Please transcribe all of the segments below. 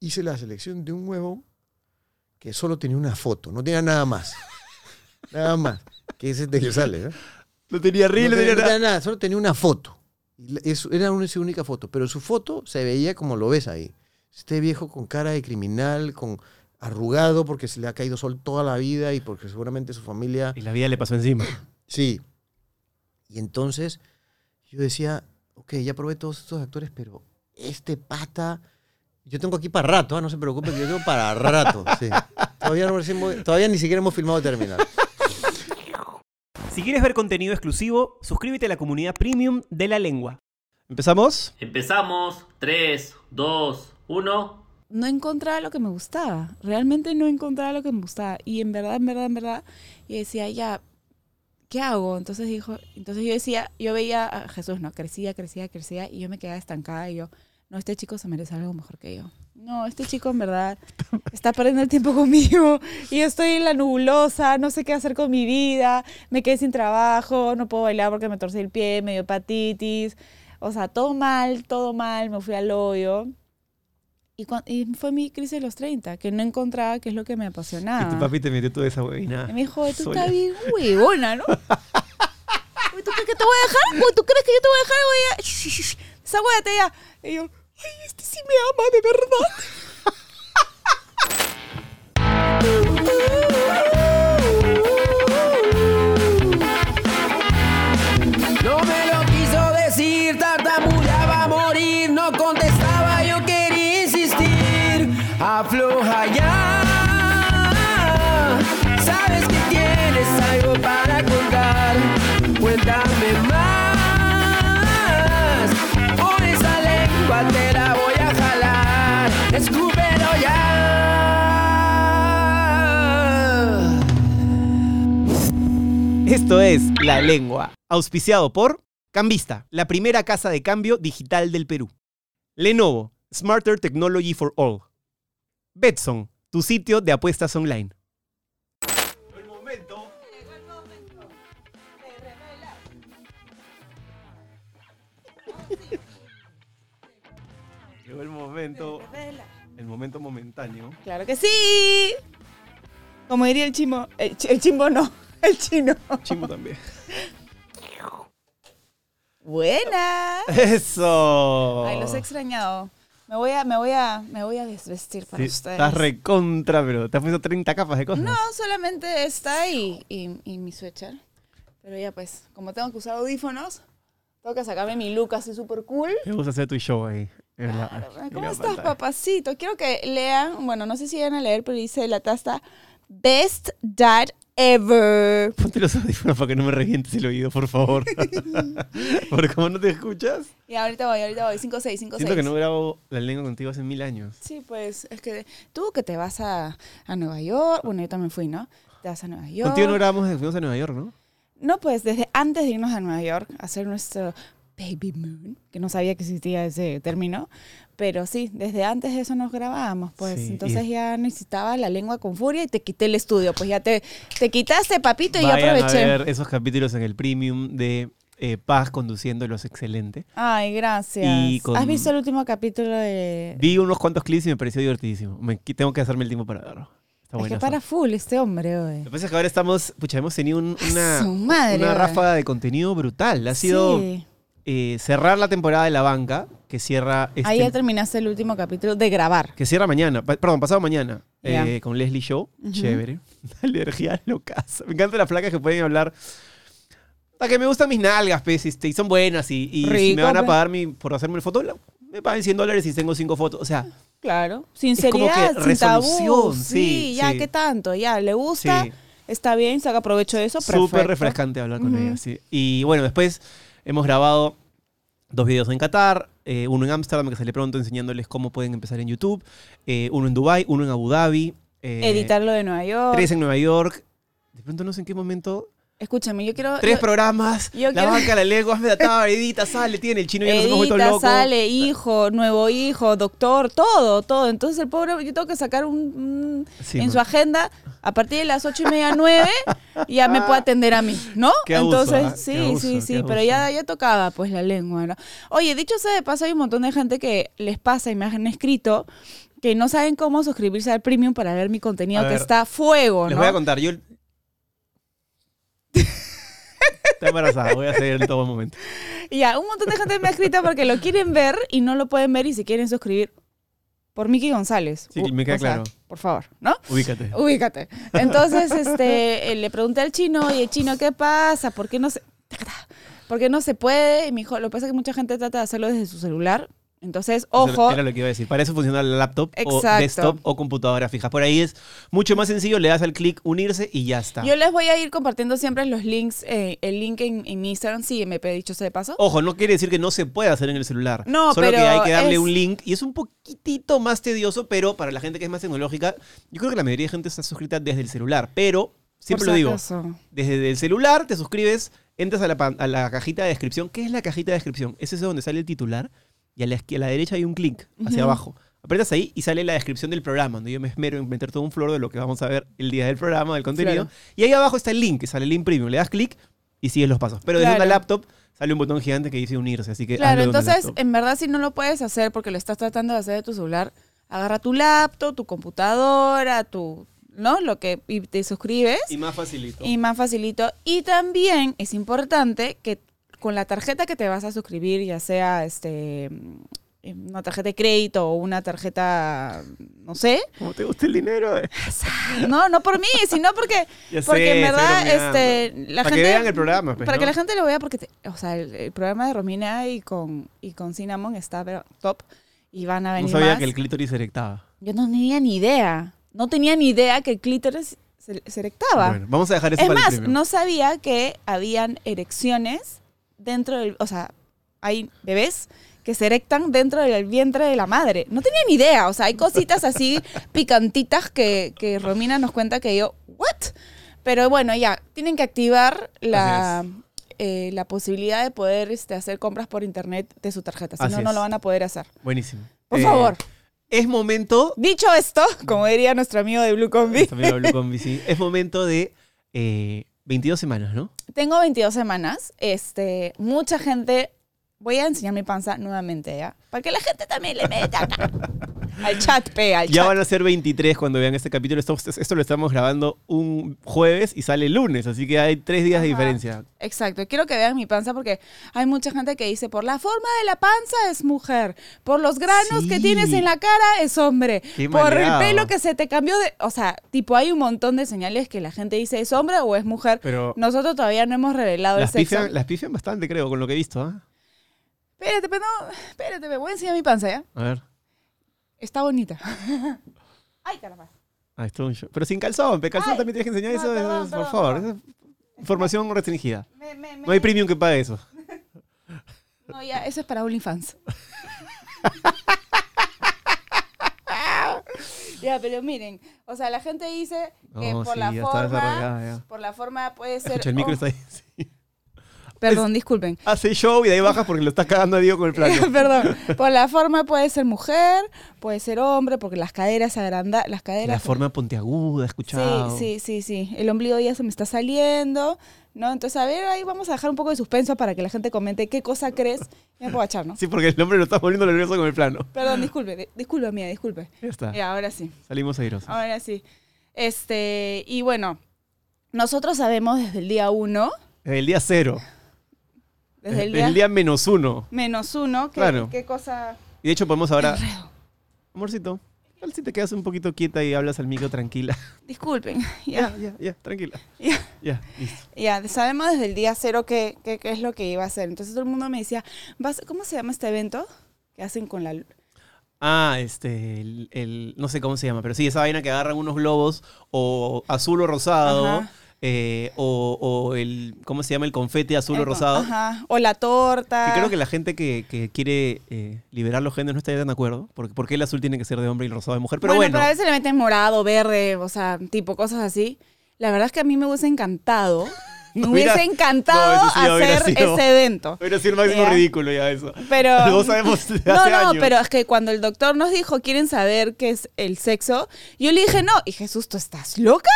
hice la selección de un huevo que solo tenía una foto, no tenía nada más. nada más. Que ese de que sale, ¿no? No tenía reel, no tenía, no nada. tenía nada, solo tenía una foto. Era una, su única foto, pero su foto se veía como lo ves ahí. Este viejo con cara de criminal, con arrugado porque se le ha caído sol toda la vida y porque seguramente su familia Y la vida le pasó encima. Sí. Y entonces yo decía, ok, ya probé todos estos actores, pero este pata, yo tengo aquí para rato, ah, no se preocupe, que yo tengo para rato. sí. Todavía, no todavía ni siquiera hemos filmado terminar. Si quieres ver contenido exclusivo, suscríbete a la comunidad premium de la lengua. ¿Empezamos? Empezamos. 3, 2, 1. no encontraba lo que me gustaba. Realmente no encontraba lo que me gustaba. Y en verdad, en verdad, en verdad, y decía, ya, ¿qué hago? Entonces dijo, entonces yo decía, yo veía a Jesús, no, crecía, crecía, crecía, y yo me quedaba estancada y yo, no, este chico se merece algo mejor que yo. No, este chico en verdad está perdiendo el tiempo conmigo y yo estoy en la nubulosa, no sé qué hacer con mi vida, me quedé sin trabajo, no puedo bailar porque me torcí el pie, me dio hepatitis, o sea, todo mal, todo mal, me fui al hoyo. Y, fue mi crisis de los 30, que no encontraba qué es lo que me Y tu apasionaba. papi te metió toda esa huevina. Y me dijo, tú estás bien huevona, ¿no? ¿Tú crees que te voy a dejar? ¿Tú crees que yo te voy a dejar? Voy a... Shh, shh, shh. Desahógate ya. Y yo, ay, este sí me ama de verdad. No me lo quiso decir, tartamudeaba a morir, no contestaba, yo quería insistir. Afloja ya, Esto es La Lengua, auspiciado por Cambista, la primera casa de cambio digital del Perú. Lenovo, Smarter Technology for All. Betson, tu sitio de apuestas online. El momento. Llegó el momento, el momento momentáneo. Claro que sí. Como diría el chimo, el, chi- el chimbo no, el chino. Chimo también. Buena. Eso. Ay, los he extrañado. Me voy a, me voy a, me voy a desvestir para Sí, ustedes. estás recontra, pero te has puesto 30 capas de cosas. No, solamente esta y, y, y mi sweater. Pero ya pues, como tengo que usar audífonos, tengo que sacarme mi look así súper cool. Me gusta hacer tu show ahí. la- ¿Cómo estás, pantalla. papacito? Quiero que lean, bueno, no sé si van a leer, pero dice la tasta Best Dad Ever. Ponte los audífonos para que no me revientes el oído, por favor. Porque como no te escuchas, Y ahorita voy, ahorita voy, 5 6 5 siento 6. que no grabo la lengua contigo hace mil años. Sí, pues es que tú que te vas a, a Nueva York, bueno, yo también fui, ¿no? Te vas a Nueva York. Contigo no grabamos desde que fuimos a Nueva York, ¿no? No, pues desde antes de irnos a Nueva York a hacer nuestro baby moon, que no sabía que existía ese término, pero sí, desde antes de eso nos grabábamos, pues Sí, y- entonces ya necesitaba la lengua con furia y te quité el estudio, pues ya te, te quitaste, papito, y ya Vayan a aproveché. ver esos capítulos en el premium de eh, Paz conduciendo los excelente. Ay, gracias. Y con- ¿Has visto el último capítulo de...? Vi unos cuantos clips y me pareció divertidísimo. Me, tengo que hacerme el tiempo para verlo. Está es que para full este hombre, oye. Lo que pasa es que ahora estamos, pucha, hemos tenido un- una, Su madre, una ráfaga de contenido brutal. Ha sido Sí. Eh, cerrar la temporada de La Banca, que cierra este, Ahí ya terminaste el último capítulo de grabar. que cierra mañana, pa- perdón, pasado mañana, Ya. eh, con Leslie Show. Chévere. Alergia locas. Me encantan las placas que pueden hablar. Para que me gustan mis nalgas, pues, este, y son buenas. Y, y si Rico, me van a pues. pagar mi, por hacerme el foto, la- me pagan 100 dólares y tengo 5 fotos. O sea, Claro. Sinceridad, sin tabú. resolución, Sí, sí, ya, sí. ¿qué tanto? Ya, le gusta, sí. está bien, saca provecho de eso, Súper perfecto. refrescante hablar con Ujú. ella, sí. Y bueno, después hemos grabado dos videos en Qatar, eh, uno en Ámsterdam que sale pronto enseñándoles cómo pueden empezar en YouTube, eh, uno en Dubai, uno en Abu Dhabi, eh, Editarlo de Nueva York. tres en Nueva York. De pronto no sé en qué momento. Escúchame, yo quiero... Tres yo- programas, yo la quiero- banca, la lengua, hazme datar, edita, sale, tiene el chino ya nos hemos Edita, locos. sale, hijo, nuevo hijo, doctor, todo, todo. Entonces el pobre, yo tengo que sacar un, Sí, en su agenda, a partir de las ocho y media, nueve, ya me puede atender a mí, ¿no? Qué abuso, Entonces, ¿ah? Qué sí, abuso, sí, sí, pero ya, ya tocaba pues la lengua, ¿no? Oye, dicho sea de paso, hay un montón de gente que les pasa y me han escrito que no saben cómo suscribirse al premium para ver mi contenido que está fuego, Les ¿no? voy a contar, yo... Está embarazada, voy a hacer en todo momento. Ya, un montón de gente me ha escrito porque lo quieren ver y no lo pueden ver y se quieren suscribir por Miki González. Sí, U- me queda o sea, claro. Por favor, ¿no? Ubícate. Ubícate. Entonces, este, eh, le pregunté al chino, y el chino, ¿qué pasa? ¿Por qué no se, ¿por qué no se puede? Y me dijo, lo que pasa es que mucha gente trata de hacerlo desde su celular. Entonces, Eso ojo, Era lo que iba a decir. Para eso funciona el laptop o Exacto. desktop o computadora fija. Por ahí es mucho más sencillo, le das al clic unirse y ya está. yo les voy a ir compartiendo siempre los links, eh, el link en, en Instagram, sí, me he dicho de paso. Ojo, no quiere decir que no se pueda hacer en el celular. No, Solo que pero hay que darle es- un link y es un poquitito más tedioso, pero para la gente que es más tecnológica, yo creo que la mayoría de gente está suscrita desde el celular. Pero, siempre Por lo si digo, acaso. desde el celular te suscribes, entras a la, a la cajita de descripción. ¿Qué es la cajita de descripción? Es ese donde sale el titular y a la, a la derecha hay un clic hacia abajo. Apretas ahí y sale la descripción del programa, donde yo me esmero en meter todo un flor de lo que vamos a ver el día del programa, del contenido. Claro. Y ahí abajo está el link, que sale el link premium. Le das clic y sigues los pasos. Pero desde una laptop sale un botón gigante que dice unirse, así que Claro, entonces, en verdad, si no lo puedes hacer porque lo estás tratando de hacer de tu celular, agarra tu laptop, tu computadora, tu, ¿no? Lo que, y te suscribes Y más facilito. y más facilito. Y también es importante que con la tarjeta que te vas a suscribir, ya sea este una tarjeta de crédito o una tarjeta, no sé, ¿Cómo te gusta el dinero? eh? no, no por mí, sino porque, Ya porque sé, en verdad, este, la Para gente, que vean el programa, pues, para que ¿no? la gente lo vea, porque, te- o sea, el, el programa de Romina y con, y con Cinnamon está pero, top y van a No venir sabía más. que el clítoris se erectaba. Yo no tenía ni idea, no tenía ni idea que el clítoris se, se erectaba. Bueno, vamos a dejar eso es para el más, premium. no sabía que habían erecciones dentro del, o sea, hay bebés que se erectan dentro del vientre de la madre. No tenía ni idea, o sea, hay cositas así picantitas que, que Romina nos cuenta que yo, ¿what? Pero bueno, ya, tienen que activar la, eh, la posibilidad de poder este, hacer compras por internet de su tarjeta, si no, no lo van a poder hacer. Buenísimo. Por Eh, favor. Es momento. Dicho esto, como diría nuestro amigo de Blue Combi, Nuestro amigo Blue Combi, sí. Es momento de eh, 22 semanas, ¿no? Tengo 22 semanas. Este, mucha gente. Voy a enseñar mi panza nuevamente, ¿ya? Para que la gente también le meta acá. al chat, pe, al Ya van a ser 23 cuando vean este capítulo. Esto, esto lo estamos grabando un jueves y sale el lunes, así que hay tres días de diferencia. Exacto. Quiero que vean mi panza porque hay mucha gente que dice, por la forma de la panza es mujer, por los granos que tienes en la cara es hombre, Qué por maleado. el pelo que se te cambió de... O sea, tipo, hay un montón de señales que la gente dice es hombre o es mujer. Pero Nosotros todavía no hemos revelado las el sexo. pifian, las pifian bastante, creo, con lo que he visto. ¿ah? Espérate, pero no, espérate, me voy a enseñar mi panza, ¿ya? A ver. Está bonita. Ay, caramba. Ah, esto es un show. Pero sin calzón, pe, calzón Ay. también tienes que enseñar No, eso, perdón, es- por perdón, favor. perdón. esa es información restringida. Me- me- No hay me- premium que pague eso. No, ya, eso es para OnlyFans. ya, pero miren, o sea, la gente dice que No, por sí, la ya está forma, desarrollada, ya. por la forma puede ser. Escucha, el micro oh, está ahí. sí. Perdón, disculpen. Hace show y de ahí bajas porque lo estás cagando a Diego con el plano. Perdón. Por la forma puede ser mujer, puede ser hombre, porque las caderas se agrandan, las caderas. La forma pontiaguda, escuchado. Sí, sí, sí, sí. El ombligo ya se me está saliendo, ¿no? Entonces, a ver, ahí vamos a dejar un poco de suspenso para que la gente comente qué cosa crees. Ya me puedo echar, ¿no? Sí, porque el hombre lo está poniendo nervioso con el plano. Perdón, disculpe, di- disculpe, mía, disculpe. Ya está. Ya, ahora sí. Salimos airosos. Ahora sí. Este, y bueno, nosotros sabemos desde el día uno, El día cero. Desde el el día, día menos uno. menos uno, qué, Claro. qué cosa. Y de hecho podemos ahora... Enredo. Amorcito, ¿qué tal si te quedas un poquito quieta y hablas al micro tranquila? Disculpen, ya, Ya, ya, ya, tranquila. ya. Ya, listo. Ya, sabemos desde el día cero qué, qué, qué es lo que iba a hacer. Entonces todo el mundo me decía, "Vas- ¿cómo se llama este evento? Que hacen con la... Ah, este, el, el- no sé cómo se llama, pero sí, esa vaina que agarran unos globos o azul o rosado, Ajá. Eh, o, o el, ¿cómo se llama? El confete azul o rosado. Ajá. O la torta. Que creo que la gente que, que quiere eh, liberar los géneros no estaría tan de acuerdo, porque ¿por qué el azul tiene que ser de hombre y el rosado de mujer? Pero bueno, pero a veces le meten morado, verde, o sea, tipo cosas así. La verdad es que a mí me hubiese encantado, me hubiese encantado no, sí hacer sido- ese evento. hubiera sido el máximo Ya. ridículo ya eso. Pero sabemos no, no, años. pero es que cuando el doctor nos dijo, ¿quieren saber qué es el sexo? Yo le dije, no. Y Jesús, ¿tú estás loca?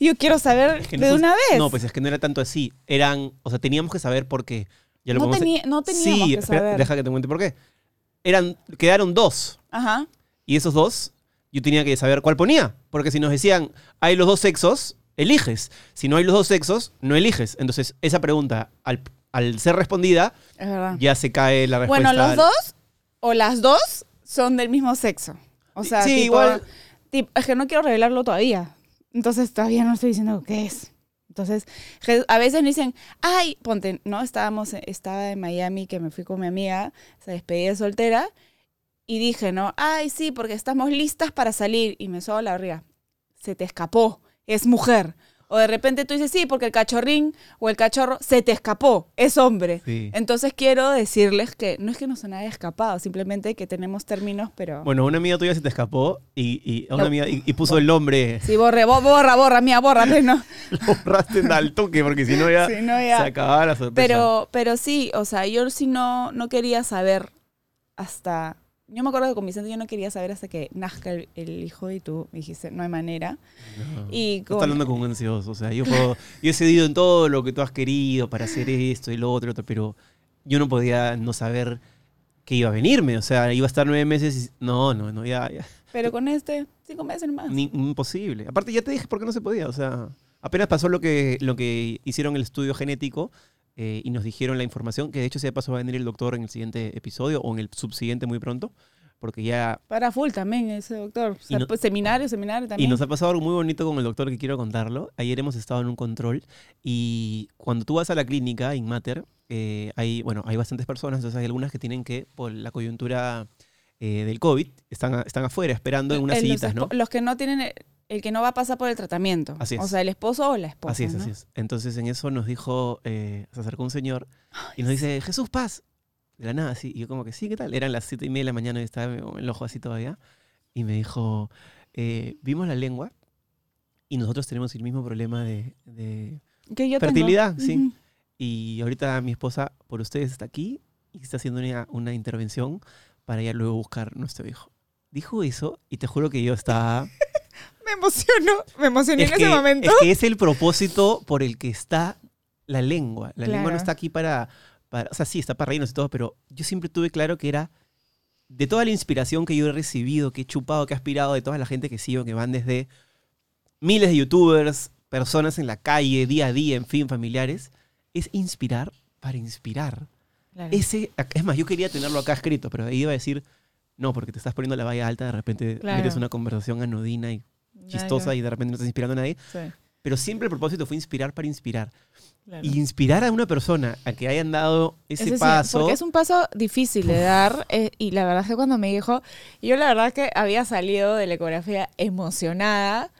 Yo quiero saber Es que de no- una vez. No, pues es que no era tanto así. Eran, o sea, teníamos que saber por qué. Ya lo No teni- no teníamos sí, que espera, saber. deja que te cuente por qué. Eran, quedaron dos. Ajá. Y esos dos yo tenía que saber cuál ponía. Porque si nos decían, hay los dos sexos, eliges. Si no hay los dos sexos, no eliges. Entonces, esa pregunta, al, al ser respondida, Es ya se cae la respuesta. Bueno, los al- dos o las dos son del mismo sexo. O sea, Sí, tipo- igual- tipo- es que no quiero revelarlo todavía. Entonces todavía no estoy diciendo qué es. Entonces, a veces me dicen, ay, ponte, ¿no? Estábamos, estaba en Miami, que me fui con mi amiga, se despedía de soltera, y dije, ¿no? Ay, sí, porque estamos listas para salir. Y me soba la barriga. Se te escapó, es mujer. O de repente tú dices, sí, porque el cachorrín o el cachorro se te escapó, es hombre. Sí. Entonces quiero decirles que no es que no se haya escapado, simplemente que tenemos términos, pero... Bueno, una amiga tuya se te escapó y, y- una No. amiga, y, y puso el nombre. Sí, borre, bo- borra, borra, mía, borra, pues, ¿no? Lo borraste al toque porque si no ya, Si no, ya. se acababa la sorpresa. Pero, pero sí, o sea, yo sí no, no quería saber hasta... Yo me acuerdo que con Vicente yo no quería saber hasta que nazca el, el hijo y tú me dijiste, no hay manera. No. Y Estás con- hablando con un ansioso. O sea, yo, puedo- yo he cedido en todo lo que tú has querido para hacer esto y lo otro, otro, pero yo no podía no saber que iba a venirme. O sea, iba a estar nueve meses y... No, no, no, ya, ya. Pero con este, cinco meses más. Ni- imposible. Aparte, ya te dije por qué no se podía. O sea, apenas pasó lo que, lo que hicieron el estudio genético eh, y nos dijeron la información, que de hecho, si de paso va a venir el doctor en el siguiente episodio o en el subsiguiente muy pronto, porque ya... Para full también ese doctor. O sea, Y no- pues, seminario, seminario Y también. nos ha pasado algo muy bonito con el doctor que quiero contarlo. Ayer hemos estado en un control y cuando tú vas a la clínica, Inmater, eh, hay, bueno, hay bastantes personas, entonces hay algunas que tienen que, por la coyuntura eh, del COVID, están, están afuera esperando en unas Eh, los sillitas, ¿no? Los que no tienen, el, que no va a pasar por el tratamiento. Así es. O sea, el esposo o la esposa. Así es, ¿no? así es. Entonces en eso nos dijo, eh, se acercó un señor y nos dice, Jesús Paz. De la nada, así. Y yo como que, sí, ¿qué tal? Eran las siete y media de la mañana y estaba el ojo así todavía. Y me dijo, eh, vimos la lengua y nosotros tenemos el mismo problema de... de- Que yo tengo. Fertilidad, sí. Ujú. Y ahorita mi esposa, por ustedes, está aquí y está haciendo una, una intervención para ya luego buscar nuestro hijo. Dijo eso y te juro que yo estaba... Me emocionó, me emocioné es en que, ese momento. Es que es el propósito por el que está la lengua. La lengua no Claro. está aquí para, para. O sea, sí, está para reírnos y todo, pero yo siempre tuve claro que era. De toda la inspiración que yo he recibido, que he chupado, que he aspirado, de toda la gente que sigo, que van desde miles de youtubers, personas en la calle, día a día, en fin, familiares, es inspirar para inspirar. Claro. Ese, es más, yo quería tenerlo acá escrito, pero ahí iba a decir, no, porque te estás poniendo la valla alta, de repente Claro. metes una conversación anodina y chistosa y de repente no estás inspirando a nadie. Sí, Pero siempre el propósito fue inspirar para inspirar. claro. Y inspirar a una persona a que hayan dado ese, paso. porque es un paso difícil de dar. eh, y la verdad es que cuando me dijo, yo la verdad que había salido de la ecografía emocionada.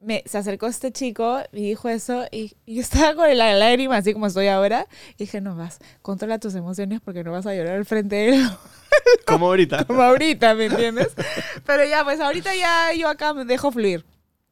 Me, se acercó este chico y dijo eso y, y estaba con la lágrima así como estoy ahora. Y dije, no vas, controla tus emociones porque no vas a llorar al frente de él Como ahorita. como ahorita, ¿me entiendes? Pero ya, pues ahorita ya yo acá me dejo fluir.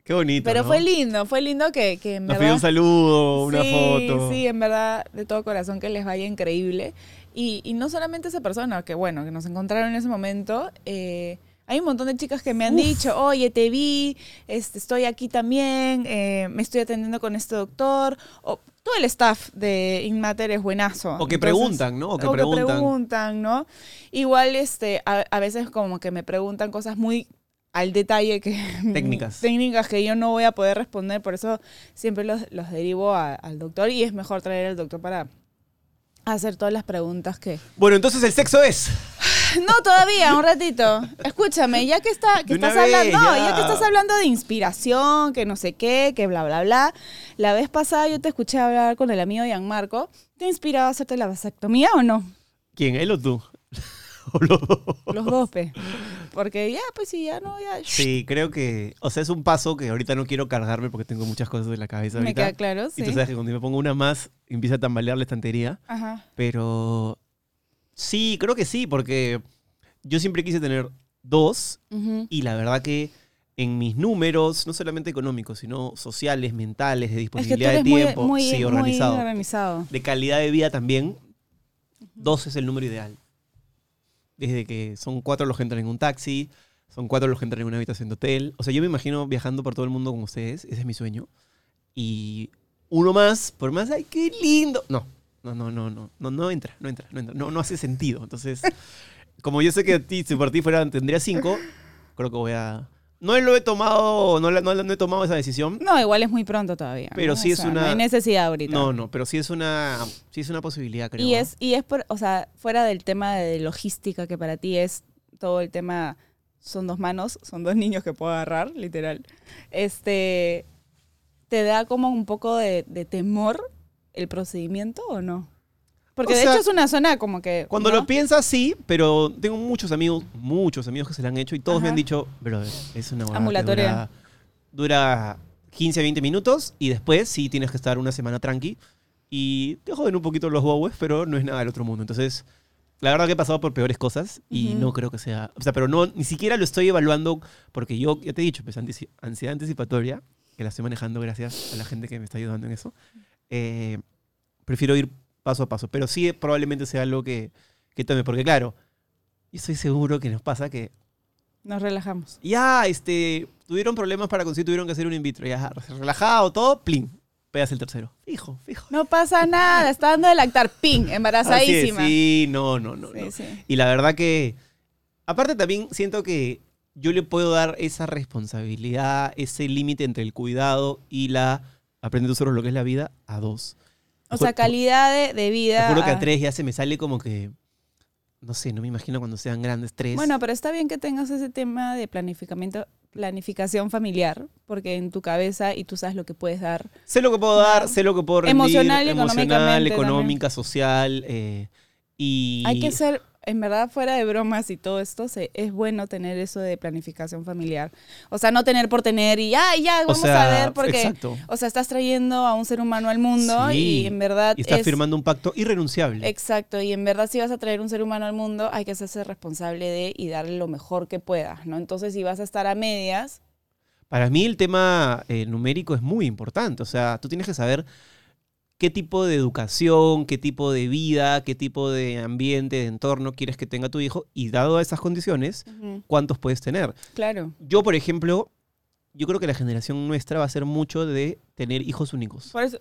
Qué bonito. Pero ¿no? fue lindo, fue lindo que, que en Nos verdad... pidió un saludo, una sí, foto. Sí, en verdad, de todo corazón que les vaya increíble. Y, y no solamente esa persona, que bueno, que nos encontraron en ese momento. eh, hay un montón de chicas que me han dicho, oye, te vi, este, estoy aquí también, eh, me estoy atendiendo con este doctor. O, todo el staff de Inmater es buenazo. O que Entonces- preguntan, ¿no? O que preguntan. preguntan, ¿no? Igual, este, a, a veces como que me preguntan cosas muy al detalle que... Técnicas. técnicas que yo no voy a poder responder, por eso siempre los, los derivo a- al doctor y es mejor traer al doctor para hacer todas las preguntas que... Bueno, entonces el sexo es. No, todavía, un ratito. Escúchame, ya que, está, que estás hablando, vez, ya. ya que estás hablando de inspiración, que no sé qué, que bla, bla, bla. La vez pasada yo te escuché hablar con el amigo Gianmarco. ¿Te ha inspirado a hacerte la vasectomía o no? ¿Quién? ¿Él o tú? O los dos. Los dos, pe. Porque ya, pues sí, ya no, ya... Sí, creo que. O sea, es un paso que ahorita no quiero cargarme porque tengo muchas cosas en la cabeza. Me ahorita. queda claro, sí. Y tú sabes que cuando me pongo una más, empieza a tambalear la estantería. Ajá. Pero. Sí, creo que sí, porque yo siempre quise tener dos Ujú. y la verdad que en mis números, no solamente económicos, sino sociales, mentales, de Es que tú disponibilidad eres de muy, tiempo, muy, sí, muy organizado, organizado. de calidad de vida también, dos es el número ideal. Desde que son cuatro los que entran en un taxi, son cuatro los que entran en una habitación de hotel. O sea, yo me imagino viajando por todo el mundo con ustedes, ese es mi sueño. Y uno más, por más, ay, qué lindo. No, no, no, no, no, no, no entra, no entra, no entra, no, no hace sentido. Entonces, como yo sé que a ti, si por ti fueran, tendría cinco, creo que voy a, No lo he tomado, no, la- no, la- no he tomado esa decisión. No, igual es muy pronto todavía. Pero ¿no? sí O es sea, una- No hay necesidad ahorita. No, no, pero sí es una, sí es una posibilidad, creo. Y es, y es por, o sea, fuera del tema de logística que para ti es todo el tema, son dos manos, son dos niños que puedo agarrar, literal. Este, ¿te da como un poco de, de temor el procedimiento o no? Porque O de sea, hecho es una zona como que... Cuando ¿no? lo piensas, sí, pero tengo muchos amigos, muchos amigos que se lo han hecho y todos me Ajá. han dicho, brother, es una Ambulatoria. Dura, dura 15, 20 minutos y después sí tienes que estar una semana tranqui y te joden un poquito los bowes, pero no es nada del otro mundo. Entonces, la verdad que he pasado por peores cosas y no creo que sea, o sea, pero no, ni siquiera lo estoy evaluando porque yo, ya te he dicho, pues ansiedad anticipatoria, que la estoy manejando gracias a la gente que me está ayudando en eso. Eh, prefiero ir paso a paso. Pero sí probablemente sea algo que, que tome. Porque claro, yo estoy seguro que nos pasa que Nos relajamos. ya este, tuvieron problemas para conseguir, tuvieron que hacer un in vitro. Ya, relajado, todo, plin. Pegas el tercero. Fijo, fijo. No pasa nada, está dando de lactar, ping, Así es, embarazadísima. sí, no, no, no. Sí, no. sí. Y la verdad que, aparte también siento que yo le puedo dar esa responsabilidad, ese límite entre el cuidado y la aprende tú solo lo que es la vida a dos. O Te sea, calidad de, de Te vida. juro que a tres ya se me sale como que, no sé, no me imagino cuando sean grandes tres. Bueno, pero está bien que tengas ese tema de planificamiento, planificación familiar, porque en tu cabeza y tú sabes lo que puedes dar. sé lo que puedo dar, sé lo que puedo rendir. Emocional emocional, económica, social. eh, y Hay que ser, en verdad, fuera de bromas y todo esto, se- es bueno tener eso de planificación familiar. O sea, no tener por tener y ya, ya, o vamos sea, a ver, porque, Exacto. o sea, estás trayendo a un ser humano al mundo Sí, y en verdad Y estás es- firmando un pacto irrenunciable. Exacto, y en verdad si vas a traer un ser humano al mundo, hay que hacerse responsable de y darle lo mejor que puedas, ¿no? Entonces, si vas a estar a medias, Para mí el tema eh, numérico es muy importante. O sea, tú tienes que saber qué tipo de educación, qué tipo de vida, qué tipo de ambiente, de entorno quieres que tenga tu hijo y dado a esas condiciones, cuántos puedes tener. claro. Yo, por ejemplo, yo creo que la generación nuestra va a ser mucho de tener hijos únicos. Por eso,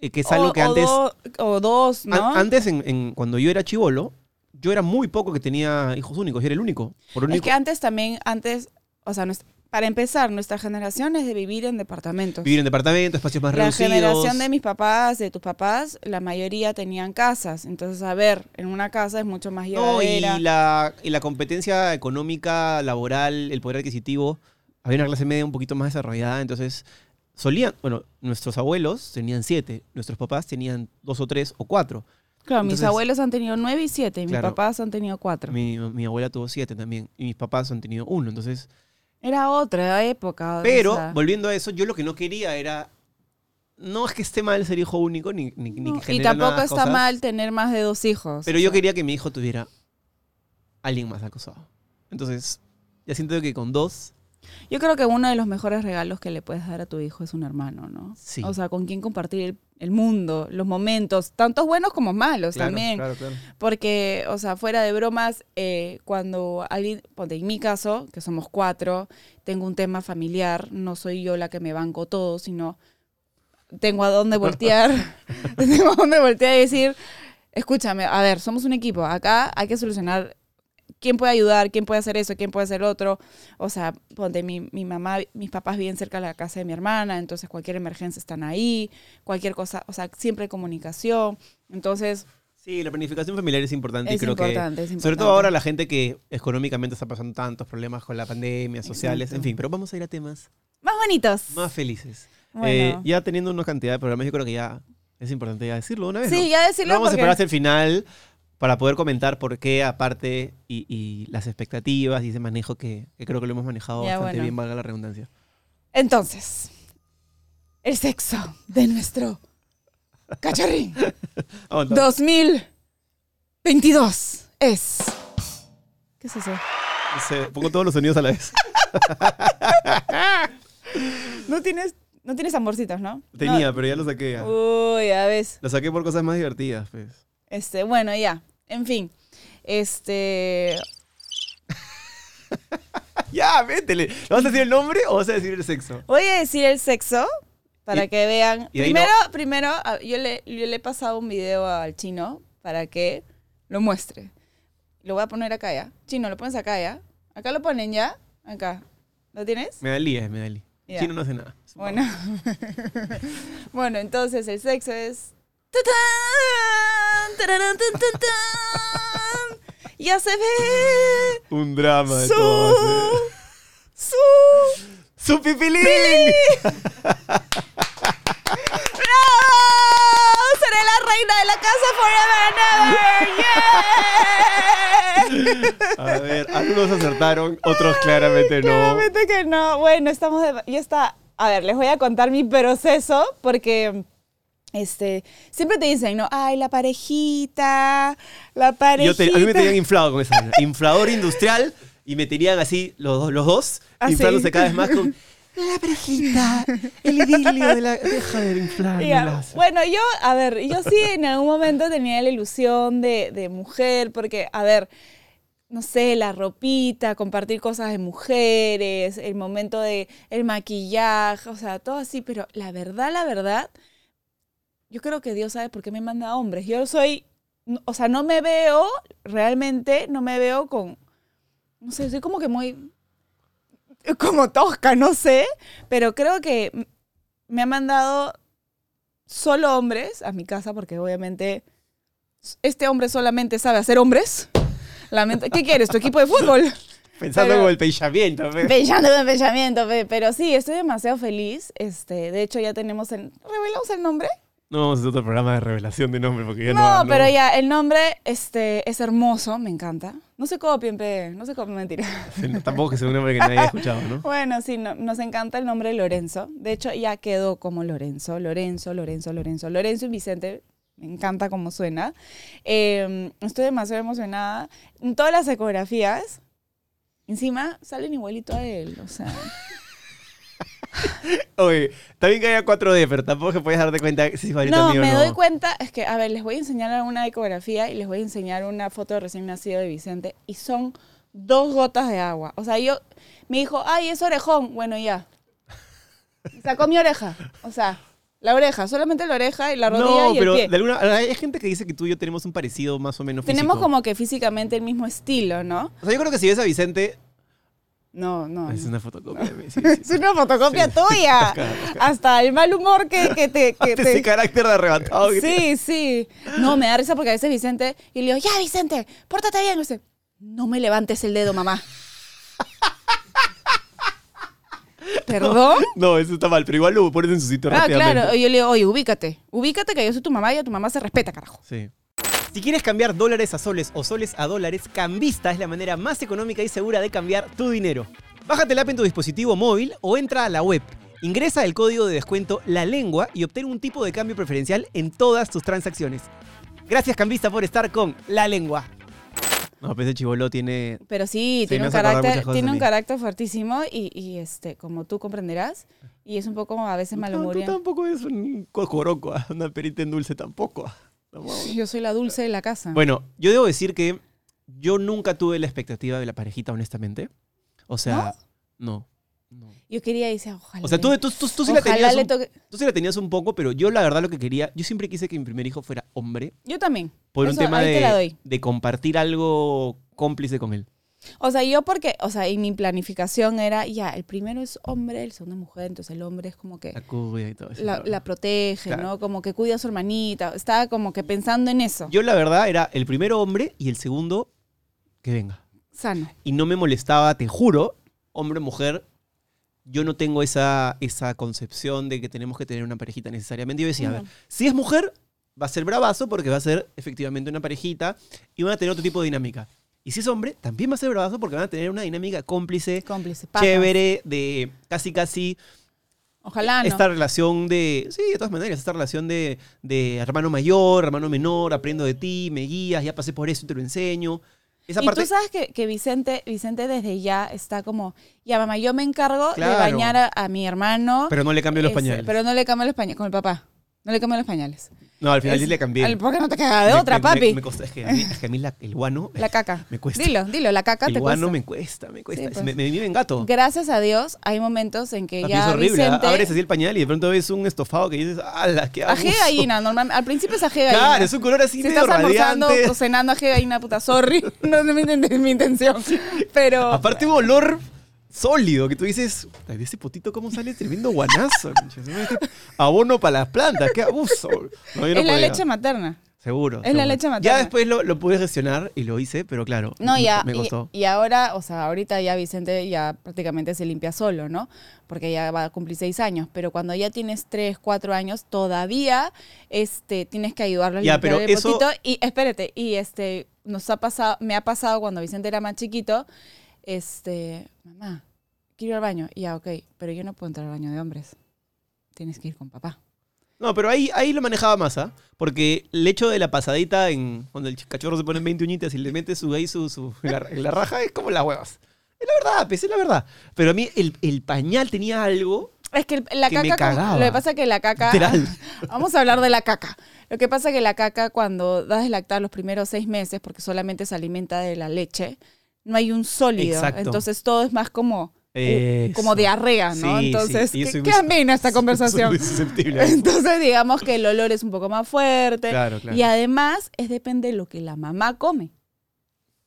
Eh, que es algo o, que o antes, do- o dos, ¿no? antes en, en- cuando yo era chivolo, yo era muy poco que tenía hijos únicos. Yo era el único. Por es que antes también, antes, o sea, nues- para empezar, nuestra generación es de vivir en departamentos. Vivir en departamento, espacios más la reducidos. generación de mis papás, de tus papás, la mayoría tenían casas. Entonces, a ver, en una casa es mucho más No, y llevadera. la, y la competencia económica, laboral, el poder adquisitivo, había una clase media un poquito más desarrollada, entonces solían, bueno, nuestros abuelos tenían siete, nuestros papás tenían dos o tres o cuatro. claro, mis abuelos han tenido nueve y siete, y mis Claro. papás han tenido cuatro. Mi, mi abuela tuvo siete también, y mis papás han tenido uno, entonces... Era otra época. o Pero, sea, volviendo a eso, yo lo que no quería era... No es que esté mal ser hijo único, ni, ni, ni no, que y tampoco está cosas, mal tener más de dos hijos. Pero yo sea. quería que mi hijo tuviera alguien más acosado. Entonces, ya siento que con dos Yo creo que uno de los mejores regalos que le puedes dar a tu hijo es un hermano, ¿no? Sí. O sea, con quien compartir el, el mundo, los momentos, tantos buenos como malos Claro, también. claro, claro. Porque, o sea, fuera de bromas, eh, cuando alguien, ponte, en mi caso, que somos cuatro, tengo un tema familiar, no soy yo la que me banco todo, sino tengo a dónde voltear, tengo a dónde voltear y decir, escúchame, a ver, somos un equipo, acá hay que solucionar quién puede ayudar, quién puede hacer eso, quién puede hacer otro. O sea, ponte, mi, mi mamá, mis papás viven cerca de la casa de mi hermana, entonces cualquier emergencia están ahí, cualquier cosa, o sea, siempre hay comunicación. Entonces, Sí, la planificación familiar es importante y es creo importante, es que, importante. sobre todo ahora la gente que económicamente está pasando tantos problemas con la pandemia, sociales, Exacto. en fin, pero vamos a ir a temas Más bonitos. más felices. Bueno. Eh, ya teniendo una cantidad de programas, yo creo que ya es importante ya decirlo una vez. sí, ¿no? ya Lo decirlo vamos a porque- esperar hasta el final para poder comentar por qué, aparte, y, y las expectativas y ese manejo que, que creo que lo hemos manejado Ya, bastante bueno. bien, valga la redundancia. Entonces, el sexo de nuestro cachorrín Aguanta. 2022 es... ¿Qué es eso? No sé, pongo todos los sonidos a la vez. No tienes, no tienes amorcitos, ¿no? Tenía, pero ya lo saqué. ya. No. Uy, a ver. Lo saqué por cosas más divertidas, pues. Este, bueno, ya. En fin. Este. Ya, métele. ¿Le vas a decir el nombre o vas a decir el sexo? Voy a decir el sexo para Y- que vean. Primero, primero, yo le, yo le he pasado un video al chino para que lo muestre. Lo voy a poner acá ya. Chino, lo pones acá ya. Acá lo ponen ya. Acá. ¿Lo tienes? Es medalí. Ya. Chino no hace nada. Bueno. bueno, entonces el sexo es. ¡Tatán! Ya se ve. Un drama de su. todo. Su. ¡Su pipilín! ¡Bravo! Seré la reina de la casa forever and ever. ¡Yeah! A ver, algunos acertaron, otros claramente no. Claramente que no. Bueno, estamos de... Ya está. A ver, les voy a contar mi proceso porque... Este, siempre te dicen, ¿no? Ay, la parejita, la parejita. Yo te- a mí me tenían inflado con esa. Inflador industrial y me tenían así los, dos- los dos, Ah, inflándose sí. cada vez más con la parejita, el idilio de la. Deja de las- Bueno, yo, a ver, yo sí en algún momento tenía la ilusión de, de mujer, porque, a ver, no sé, la ropita, compartir cosas de mujeres, el momento de el maquillaje, o sea, todo así, pero la verdad, la verdad, yo creo que Dios sabe por qué me manda hombres. Yo soy, o sea, no me veo, realmente no me veo con, no sé, soy como que muy, como tosca, no sé, pero creo que me ha mandado solo hombres a mi casa, porque obviamente este hombre solamente sabe hacer hombres. Lamento- ¿Qué quieres? ¿Tu equipo de fútbol? Pensando pero- con el pensamiento. pe. Pensando en pensamiento, pe. pero sí, estoy demasiado feliz. Este, de hecho, ya tenemos el. ¿Revelamos el nombre? No vamos a hacer otro programa de revelación de nombre porque ya No, no. pero ya, el nombre este, es hermoso, me encanta. No se copien, pe. No se copien, mentira. no, Tampoco que sea un nombre que nadie haya escuchado, ¿no? Bueno, sí, no- nos encanta el nombre Lorenzo. De hecho, ya quedó como Lorenzo, Lorenzo, Lorenzo, Lorenzo. Lorenzo y Vicente, me encanta cómo suena. Eh, estoy demasiado emocionada. En todas las ecografías, encima salen igualito a él. O sea, Oye, está bien que haya 4D, pero tampoco que puedes darte cuenta si es igualito no, mío o me no. doy cuenta, es que, a ver, les voy a enseñar una ecografía y les voy a enseñar una foto de recién nacido de Vicente y son dos gotas de agua. O sea, yo, me dijo, ay, es orejón. Bueno, ya. Sacó mi oreja. O sea, la oreja, solamente la oreja y la rodilla No, y el pero pie. de alguna, hay gente que dice que tú y yo tenemos un parecido más o menos físico. Tenemos como que físicamente el mismo estilo, ¿no? O sea, yo creo que si ves a Vicente... No, no. Es no. una fotocopia sí, sí, Es una fotocopia tuya. Hasta el mal humor que, que te... Que Ese te... carácter de arrebatado que Sí, sí. No, me da risa porque a veces Vicente, y le digo, ya Vicente, pórtate bien. Y dice, no me levantes el dedo, mamá. ¿Perdón? No, eso está mal, pero igual lo pones en su sitio Ah, rápidamente. claro. Y yo le digo, oye, ubícate. Ubícate que yo soy tu mamá y a tu mamá se respeta, carajo. Sí. Si quieres cambiar dólares a soles o soles a dólares, Cambista es la manera más económica y segura de cambiar tu dinero. Bájate la app en tu dispositivo móvil o entra a la web. Ingresa el código de descuento La Lengua y obtén un tipo de cambio preferencial en todas tus transacciones. Gracias Cambista por estar con La Lengua. No, pues ese chivolo tiene... Pero sí, Sí, tiene, un carácter, tiene un carácter fuertísimo y, y, este, como tú comprenderás, y es un poco a veces No, tú tampoco es un cocoroco, una perita en dulce tampoco. Yo soy la dulce de la casa. Bueno, yo debo decir que yo nunca tuve la expectativa de la parejita, honestamente. O sea, no. no. Yo quería decir, ojalá. O sea, tú, tú, tú, tú sí la tenías le un, tú sí la tenías un poco, pero yo la verdad lo que quería, yo siempre quise que mi primer hijo fuera hombre, Yo también. por un tema te de, de compartir algo cómplice con él. O sea, yo porque, o sea, y mi planificación era, ya, el primero es hombre, el segundo es mujer, entonces el hombre es como que La cuida y todo eso. la, la protege, Claro. ¿no? Como que cuida a su hermanita. Estaba como que pensando en eso. Yo la verdad era el primero hombre y el segundo que venga. Sano. Y no me molestaba, te juro, hombre, mujer. Yo no tengo esa, esa concepción de que tenemos que tener una parejita necesariamente. Yo decía, a ver, No. si es mujer, va a ser bravazo porque va a ser efectivamente una parejita y van a tener otro tipo de dinámica. Y si es hombre, también va a ser bravazo porque van a tener una dinámica cómplice, Cómplice. chévere, de casi casi Ojalá no. esta relación de, sí, de todas maneras, esta relación de, de hermano mayor, hermano menor, aprendo de ti, me guías, ya pasé por eso y te lo enseño. Esa y parte, tú sabes que, que Vicente, Vicente desde ya está como, ya mamá, yo me encargo Claro. de bañar a, a mi hermano. pero no le cambio los pañales. Pero no le cambio los pañales, con el papá. No le cambio los pañales. No, al final sí le cambié. al- ¿Por qué no te queda de Me- otra, me- papi? me- me costó- es, que a mí, es que a mí la- el guano La caca. me cuesta. Dilo, dilo, la caca el te guano cuesta. me cuesta, me cuesta. Sí, pues. me, me vive en gato. Gracias a Dios, hay momentos en que Papi, ya es horrible. ¿ah? Vicente... Abres así el pañal y de pronto ves un estofado que dices, ¡ala, qué abuso! Ají de gallina, normal, al principio es ají de gallina. Claro, es un color así si medio estás almorzando radiante. o cenando ají de gallina, puta, sorry. No es mi, inten- mi intención. Pero... Aparte un olor sólido, que tú dices, "Ay, de ese potito cómo sale tremendo guanazo. Abono para las plantas, qué abuso. No, yo no es la podía. leche materna. Seguro. Es la leche materna. Ya después lo, lo pude gestionar y lo hice, pero claro, No, ya. me y- costó. Y, ahora, o sea, ahorita ya Vicente ya prácticamente se limpia solo, ¿no? Porque ya va a cumplir seis años. Pero cuando ya tienes tres, cuatro años, todavía este, tienes que ayudarlo a Ya, limpiar pero el eso- potito. Y espérate, y este, nos ha pasado, me ha pasado cuando Vicente era más chiquito, este, mamá, quiero ir al baño. Ya, ok, pero yo no puedo entrar al baño de hombres. Tienes que ir con papá. No, pero ahí, ahí lo manejaba más, ¿ah? Porque el hecho de la pasadita en cuando el cachorro se pone en 20 uñitas y le mete su ahí su, su la, raja es como las huevas. Es la verdad, pues, es la verdad. Pero a mí el, el pañal tenía algo Es que el- la Que caca, como- lo que pasa es que la caca, literal. vamos a hablar de la caca. Lo que pasa es que la caca cuando das de lactar los primeros seis meses, porque solamente se alimenta de la leche, no hay un sólido. Exacto. Entonces todo es más como, uh, Eso. como diarrea, ¿no? Sí, sí. Entonces, yo ¿qué, qué muy- amena esta Soy conversación? muy susceptible. Entonces digamos que el olor es un poco más fuerte. Claro, claro. Y además es depende de lo que la mamá come.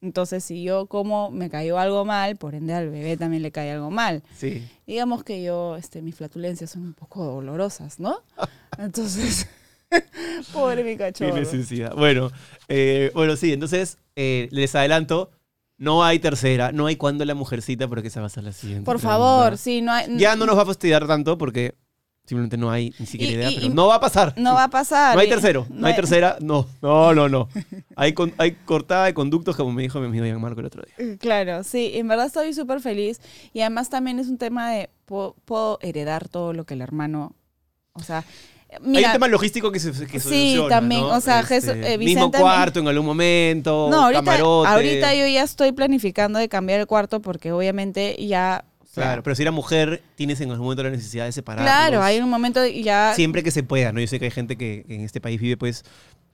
Entonces, si yo como, me cayó algo mal, por ende al bebé también le cae algo mal. Sí. Digamos que yo, este, mis flatulencias son un poco dolorosas, ¿no? Entonces, pobre mi Qué cachorro. necesidad. Bueno, eh, bueno, sí, entonces eh, les adelanto, no hay tercera, no hay cuando la mujercita, porque esa va a ser la siguiente. Por pregunta. favor, sí, no hay, Ya no nos va a fastidiar tanto porque simplemente no hay ni siquiera Y- idea, y- pero y- no va a pasar. no va a pasar. No hay tercero, no, hay tercera, no, no, no, no. Hay, con- hay cortada de conductos, como me dijo mi amigo Gianmarco Marco el otro día. Eh, Claro, sí, en verdad estoy súper feliz. Y además también es un tema de, puedo, puedo heredar todo lo que el hermano, o sea, hay un tema logístico que se que Sí, también, ¿no? o sea, Este, Jesús- eh, mismo cuarto en algún momento, no, ahorita, camarote. ahorita yo ya estoy planificando de cambiar el cuarto porque obviamente ya... Claro, pero si era mujer, tienes en algún momento la necesidad de separar. claro, hay un momento y ya... Siempre que se pueda, ¿no? Yo sé que hay gente que, que en este país vive, pues,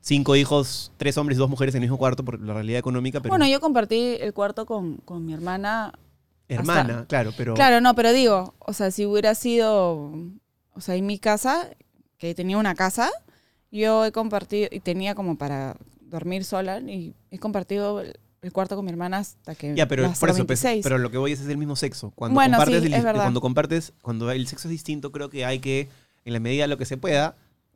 cinco hijos, tres hombres y dos mujeres en el mismo cuarto por la realidad económica, pero... Bueno, yo compartí el cuarto con, con mi hermana. hermana, hasta- claro, pero... Claro, no, pero digo, o sea, si hubiera sido, o sea, en mi casa, que tenía una casa, yo he compartido, y tenía como para dormir sola, y he compartido el, cuarto con mi hermana hasta que... Ya, pero por eso, pues, 26. pero lo que voy es, es el mismo sexo. Cuando Bueno, compartes, sí, el- es verdad. cuando compartes, cuando el sexo es distinto, creo que hay que, en la medida de lo que se pueda,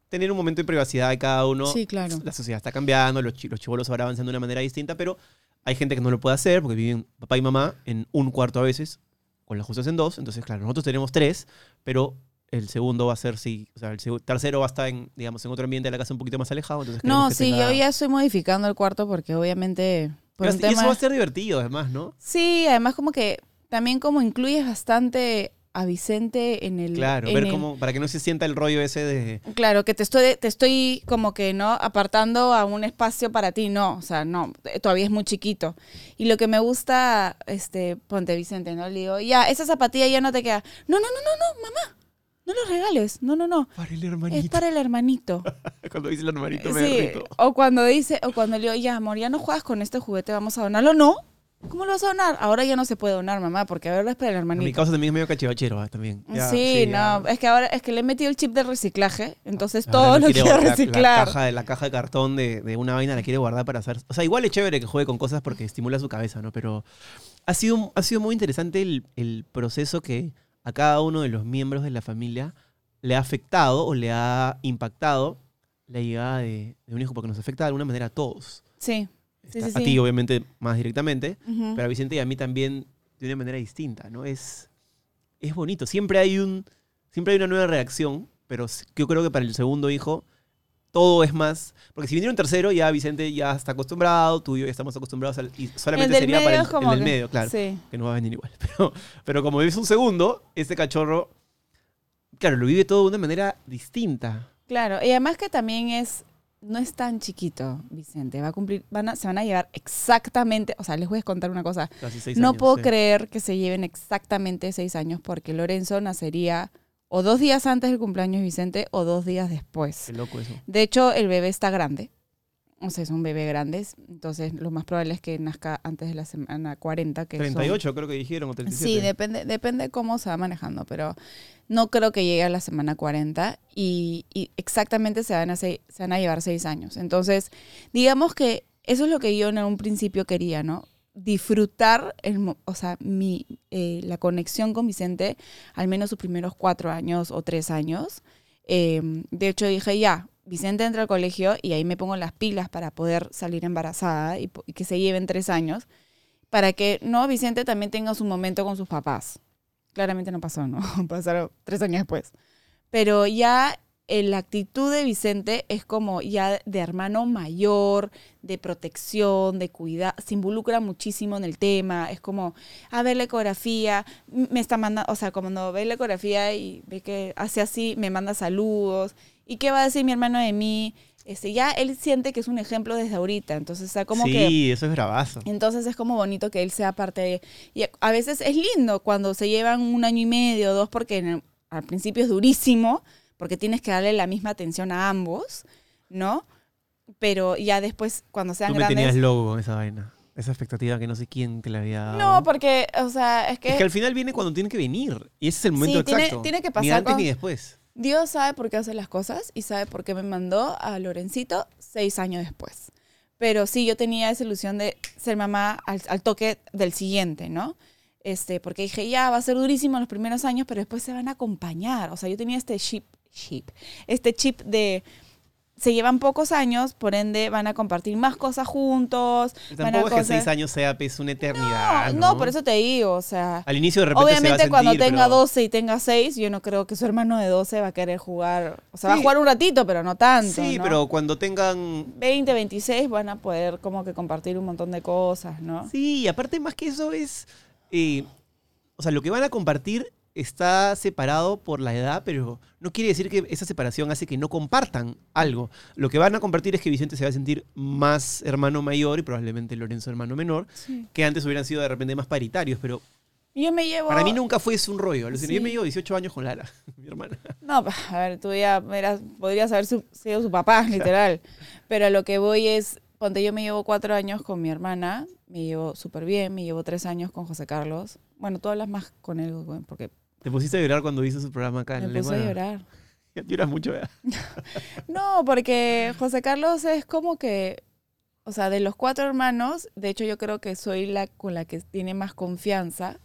tener un momento de privacidad de cada uno. Sí, claro. La sociedad está cambiando, los, los chibolos ahora avanzan de una manera distinta, pero hay gente que no lo puede hacer porque viven papá y mamá en un cuarto a veces, con las justas en dos. Entonces, claro, nosotros tenemos tres, pero el segundo va a ser, sí, o sea, el tercero va a estar en, digamos, en otro ambiente de la casa un poquito más alejado. Entonces No, sí, tenga- yo ya estoy modificando el cuarto porque obviamente... Por Pero y eso va a ser divertido, además, ¿no? Sí, además como que también como incluyes bastante a Vicente en el... Claro, en ver el- cómo, para que no se sienta el rollo ese de... Claro, que te estoy, te estoy como que, ¿no? Apartando a un espacio para ti, no, o sea, no, eh, todavía es muy chiquito. Y lo que me gusta, este, ponte Vicente, ¿no? Le digo, ya, esa zapatilla ya no te queda. No, no, no, no, no, mamá, no lo regales, no, no, no, Para el es hermanito. para el hermanito. Cuando dice el hermanito me sí, derrito. o cuando dice, o cuando le digo, ya, amor, ya no juegas con este juguete, vamos a donarlo, no. ¿Cómo lo vas a donar? Ahora ya no se puede donar, mamá, porque ahora es para el En mi hermanito. causa también es medio cachivachero, ah, también. Ya, sí, no, es que ahora es que le he metido el chip de reciclaje, entonces Ahora todo lo quiere quiero la- reciclar. La caja, de, la caja de cartón de, de una vaina la quiere guardar para hacer... O sea, igual es chévere que juegue con cosas porque estimula su cabeza, ¿no? Pero ha sido, ha sido muy interesante el, el proceso que a cada uno de los miembros de la familia le ha afectado o le ha impactado la llegada de, de un hijo, porque nos afecta de alguna manera a todos. Sí. Sí, sí, a sí. ti, obviamente, más directamente, pero a Vicente y a mí también de una manera distinta, ¿no? Es, es bonito. Siempre hay, un, siempre hay una nueva reacción, pero yo creo que para el segundo hijo todo es más... Porque si viniera un tercero, ya Vicente ya está acostumbrado, tú y yo ya estamos acostumbrados al, y solamente sería para el, es como el del que- medio, claro, Sí. que no va a venir igual. Pero, pero como es un segundo, este cachorro, claro, lo vive todo de una manera distinta. Claro, y además que también es, no es tan chiquito, Vicente, va a cumplir, van a, se van a llevar exactamente, o sea, les voy a contar una cosa, Casi seis no años, puedo sí. creer que se lleven exactamente seis años porque Lorenzo nacería o dos días antes del cumpleaños de Vicente o dos días después. Qué loco eso. De hecho, el bebé está grande, o sea, es un bebé grande, entonces lo más probable es que nazca antes de la semana 40, que son- 38 creo que dijeron, o 37. Sí, depende, depende cómo se va manejando, pero no creo que llegue a la semana 40 y, y exactamente se van, a se, se van a llevar seis años. Entonces, digamos que eso es lo que yo en un principio quería, ¿no? Disfrutar el, o sea, mi, eh, la conexión con Vicente, al menos sus primeros cuatro años o tres años. Eh, de hecho, dije, ya, Vicente entra al colegio y ahí me pongo las pilas para poder salir embarazada y, que se lleven tres años, para que, no, Vicente también tenga su momento con sus papás. Claramente no pasó, ¿no? Pasaron tres años después. Pero ya la actitud de Vicente es como ya de hermano mayor, de protección, de cuidado, se involucra muchísimo en el tema, es como, a ver la ecografía, me está mandando, o sea, cuando ve la ecografía y ve que hace así, me manda saludos, ¿y qué va a decir mi hermano de mí? Este, ya él siente que es un ejemplo desde ahorita, entonces está como sí, que... eso es bravazo. Entonces es como bonito que él sea parte de... Y a veces es lindo cuando se llevan un año y medio dos, porque en el- al principio es durísimo, porque tienes que darle la misma atención a ambos, ¿no? Pero ya después, cuando sean Tú me grandes... tenías con esa vaina. Esa expectativa que no sé quién te la había dado. No, porque, o sea, es que, Es que al final viene cuando tiene que venir. Y ese es el momento Sí, tiene- exacto. tiene que Ni pasar antes con- ni después. Dios sabe por qué hace las cosas y sabe por qué me mandó a Lorencito seis años después. Pero sí, yo tenía esa ilusión de ser mamá al, al toque del siguiente, ¿no? Este, porque dije, ya, va a ser durísimo los primeros años, pero después se van a acompañar. O sea, yo tenía este chip, chip, este chip de se llevan pocos años, por ende van a compartir más cosas juntos. van a Tampoco es que seis años sea pues, una eternidad. No, No, no, por eso te digo, o sea, Al inicio de repente se va a Obviamente cuando tenga pero- 12 y tenga 6, yo no creo que su hermano de 12 va a querer jugar. O sea, va a jugar un ratito, pero no tanto. Sí, ¿no? pero cuando tengan 20, 26 van a poder como que compartir un montón de cosas, ¿no? Sí, y aparte más que eso es, eh, o sea, lo que van a compartir está separado por la edad, pero no quiere decir que esa separación hace que no compartan algo. Lo que van a compartir es que Vicente se va a sentir más hermano mayor y probablemente Lorenzo hermano menor, Sí. que antes hubieran sido de repente más paritarios, pero Yo me llevo... para mí nunca fue eso un rollo. Sí. Yo me llevo 18 años con Lara, mi hermana. No, a ver, tú ya eras- podrías haber su- sido su papá, literal. Pero a lo que voy es, ponte, yo me llevo cuatro años con mi hermana, me llevo súper bien, me llevo tres años con José Carlos. Bueno, tú hablas más con él, porque Te pusiste a llorar cuando hizo su programa acá en me puse a llorar. Lloras mucho, ¿verdad? No, porque José Carlos es como que, o sea, de los cuatro hermanos, de hecho yo creo que soy la con la que tiene más confianza.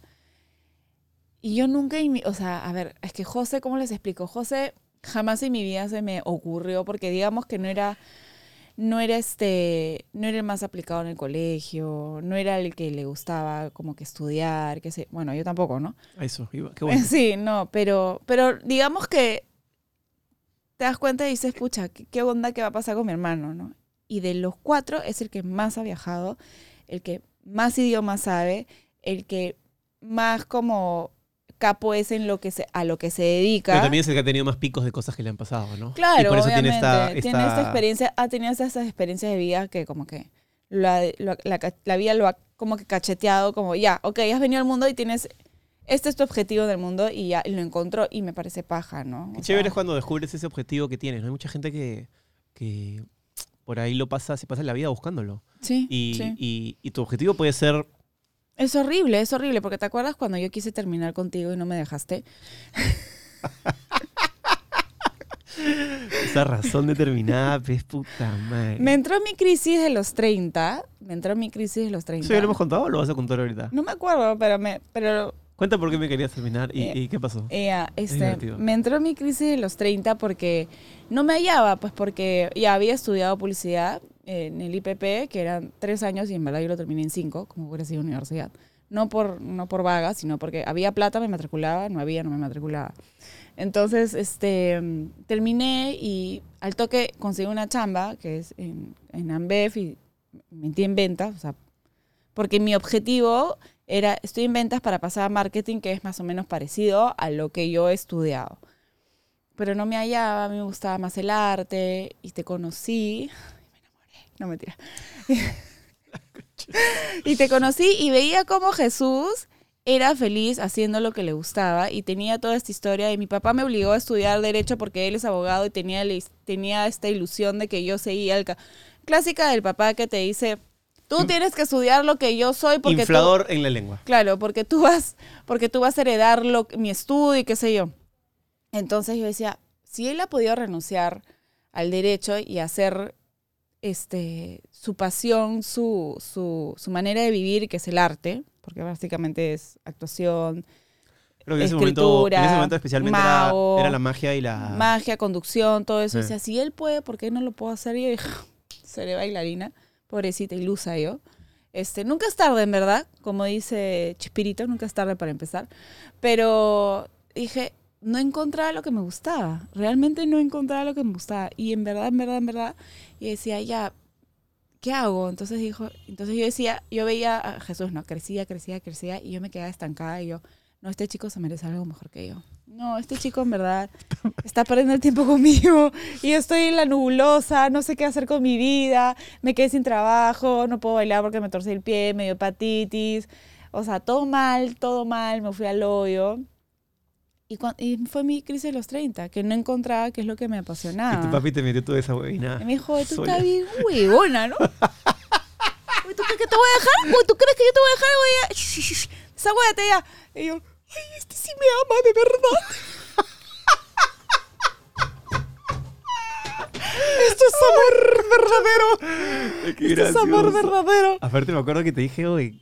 Y yo nunca, o sea, a ver, es que José, ¿cómo les explico? José jamás en mi vida se me ocurrió, porque digamos que no era, no era este, no era el más aplicado en el colegio, no era el que le gustaba como que estudiar, que sé, bueno, yo tampoco, ¿no? Eso, qué bueno. Sí, no, pero, pero digamos que te das cuenta y dices, pucha, ¿qué, qué onda que va a pasar con mi hermano, no? Y de los cuatro es el que más ha viajado, el que más idiomas sabe, el que más como capo es en lo que se, a lo que se dedica. Pero también es el que ha tenido más picos de cosas que le han pasado, ¿no? Claro, y por eso obviamente. tiene esta, Tiene esta esta- experiencia, ha tenido estas experiencias de vida que como que la, la vida lo ha como que cacheteado, como ya, ok, has venido al mundo y tienes, este es tu objetivo del mundo y ya lo encontró y me parece paja, ¿no? Qué O chévere sea, es cuando descubres ese objetivo que tienes. ¿no? Hay mucha gente que, que por ahí lo pasa, se pasa la vida buscándolo. Sí, Y, sí. y- y tu objetivo puede ser. Es horrible, es horrible, porque ¿te acuerdas cuando yo quise terminar contigo y no me dejaste? Esa razón determinada, pues puta madre. Me entró mi crisis de los 30, me entró mi crisis de los 30. ¿Eso ya lo hemos contado o lo vas a contar ahorita? No me acuerdo, pero me, pero Cuenta por qué me querías terminar y, Eh, y qué pasó. Eh, ah, este, me entró mi crisis de los 30 porque no me hallaba, pues porque ya había estudiado publicidad en el IPP, que eran tres años y en verdad yo lo terminé en cinco, como hubiera sido universidad. No por, no por vaga, sino porque había plata, me matriculaba, no había, no me matriculaba. Entonces, este, terminé y al toque conseguí una chamba, que es en, en Ambev, y me metí en ventas, o sea, porque mi objetivo era, estoy en ventas para pasar a marketing, que es más o menos parecido a lo que yo he estudiado. Pero no me hallaba, me gustaba más el arte, y te conocí, y me enamoré, no mentira. y te conocí y veía cómo Jesús era feliz haciendo lo que le gustaba y tenía toda esta historia y mi papá me obligó a estudiar derecho porque él es abogado y tenía, tenía esta ilusión de que yo seguía el... ca- Clásica del papá que te dice, tú tienes que estudiar lo que yo soy porque tú- Inflador en la lengua. Claro, porque tú vas, porque tú vas a heredar lo, mi estudio y qué sé yo. Entonces yo decía, si él ha podido renunciar al derecho y hacer este, su pasión, su, su, su manera de vivir, que es el arte, porque básicamente es actuación, Creo que en ese, momento, en Escritura, ese momento especialmente era, la magia y la... magia, conducción, todo eso. Sí. O sea, si él puede, ¿por qué no lo puedo hacer? Y yo dije, seré bailarina, pobrecita, ilusa yo. Este, nunca es tarde, en verdad, como dice Chispirito, nunca es tarde para empezar. Pero dije, no encontraba lo que me gustaba. Realmente no encontraba lo que me gustaba. Y en verdad, en verdad, en verdad, y decía, ya, ¿qué hago? Entonces dijo, entonces yo decía, yo veía a Jesús, no, crecía, crecía, crecía, y yo me quedaba estancada y yo, no, este chico se merece algo mejor que yo. No, este chico en verdad está perdiendo el tiempo conmigo y yo estoy en la nubulosa, no sé qué hacer con mi vida, me quedé sin trabajo, no puedo bailar porque me torcí el pie, me dio hepatitis, o sea, todo mal, todo mal, me fui al hoyo. Y, fue mi crisis de los 30, que no encontraba qué es lo que me apasionaba. Y tu papi te metió toda esa huevina. Y me dijo, tú estás bien huevona, ¿no? ¿Tú crees que te voy a dejar? ¿Tú crees que yo te voy a dejar? Voy a... Desahógate ya. Y yo, ay, este sí me ama de verdad. Esto es amor verdadero. Qué Esto es amor verdadero. Aparte me acuerdo que te dije, oye,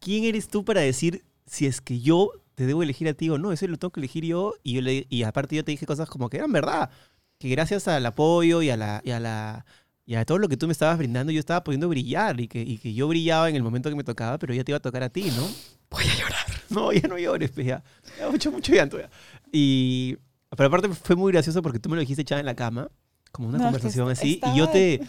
¿quién eres tú para decir si es que yo te debo elegir a ti o no? Eso lo tengo que elegir yo. Y, yo le, y aparte yo te dije cosas como que eran verdad. Que gracias al apoyo y a, la, y a, la, y a todo lo que tú me estabas brindando, yo estaba pudiendo brillar. Y que, y que yo brillaba en el momento que me tocaba, pero ya te iba a tocar a ti, ¿no? Voy a llorar. No, ya no llores, pues ya. Ya mucho, mucho llanto ya. Y... Pero aparte fue muy gracioso porque tú me lo dijiste echada en la cama, como una No, conversación así, y yo te...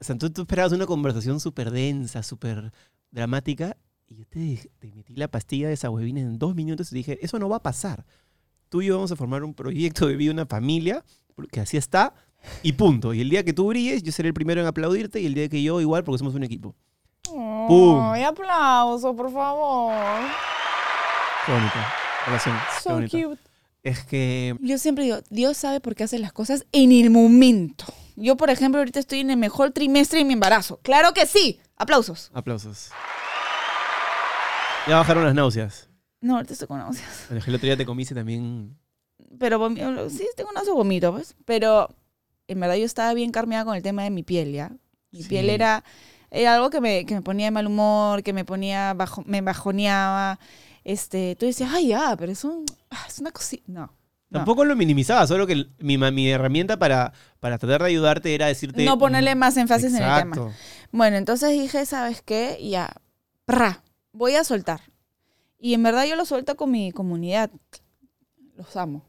O sea, tú, tú esperabas una conversación súper densa, súper dramática, y yo te, te metí la pastilla de esa huevina en dos minutos y dije, eso no va a pasar. Tú y yo vamos a formar un proyecto de vida, una familia, porque así está, y punto. Y el día que tú brilles, yo seré el primero en aplaudirte, y el día que yo igual, porque somos un equipo. ¡Pum! Ay, aplauso, por favor. Qué bonita relación. qué So bonita. cute. Es que... Yo siempre digo, Dios sabe por qué hace las cosas en el momento. Yo, por ejemplo, ahorita estoy en el mejor trimestre de mi embarazo. ¡Claro que sí! Aplausos. Aplausos. Ya bajaron las náuseas. No, ahorita estoy con náuseas. El otro día te comiste también. Pero sí, tengo náuseas vomito, pues. Pero en verdad yo estaba bien carmeada con el tema de mi piel, ¿ya? Mi Sí. piel era, era algo que me, que me ponía de mal humor, que me ponía bajo, me bajoneaba. Este, tú decías, ay, ya, pero es, un, ah, es una cosita. No. no. Tampoco lo minimizaba, solo que mi, mi herramienta para, para tratar de ayudarte era decirte. No ponerle más énfasis en el tema. Exacto. Bueno, entonces dije, ¿sabes qué? Ya, pra, voy a soltar. Y en verdad yo lo suelto con mi comunidad. Los amo.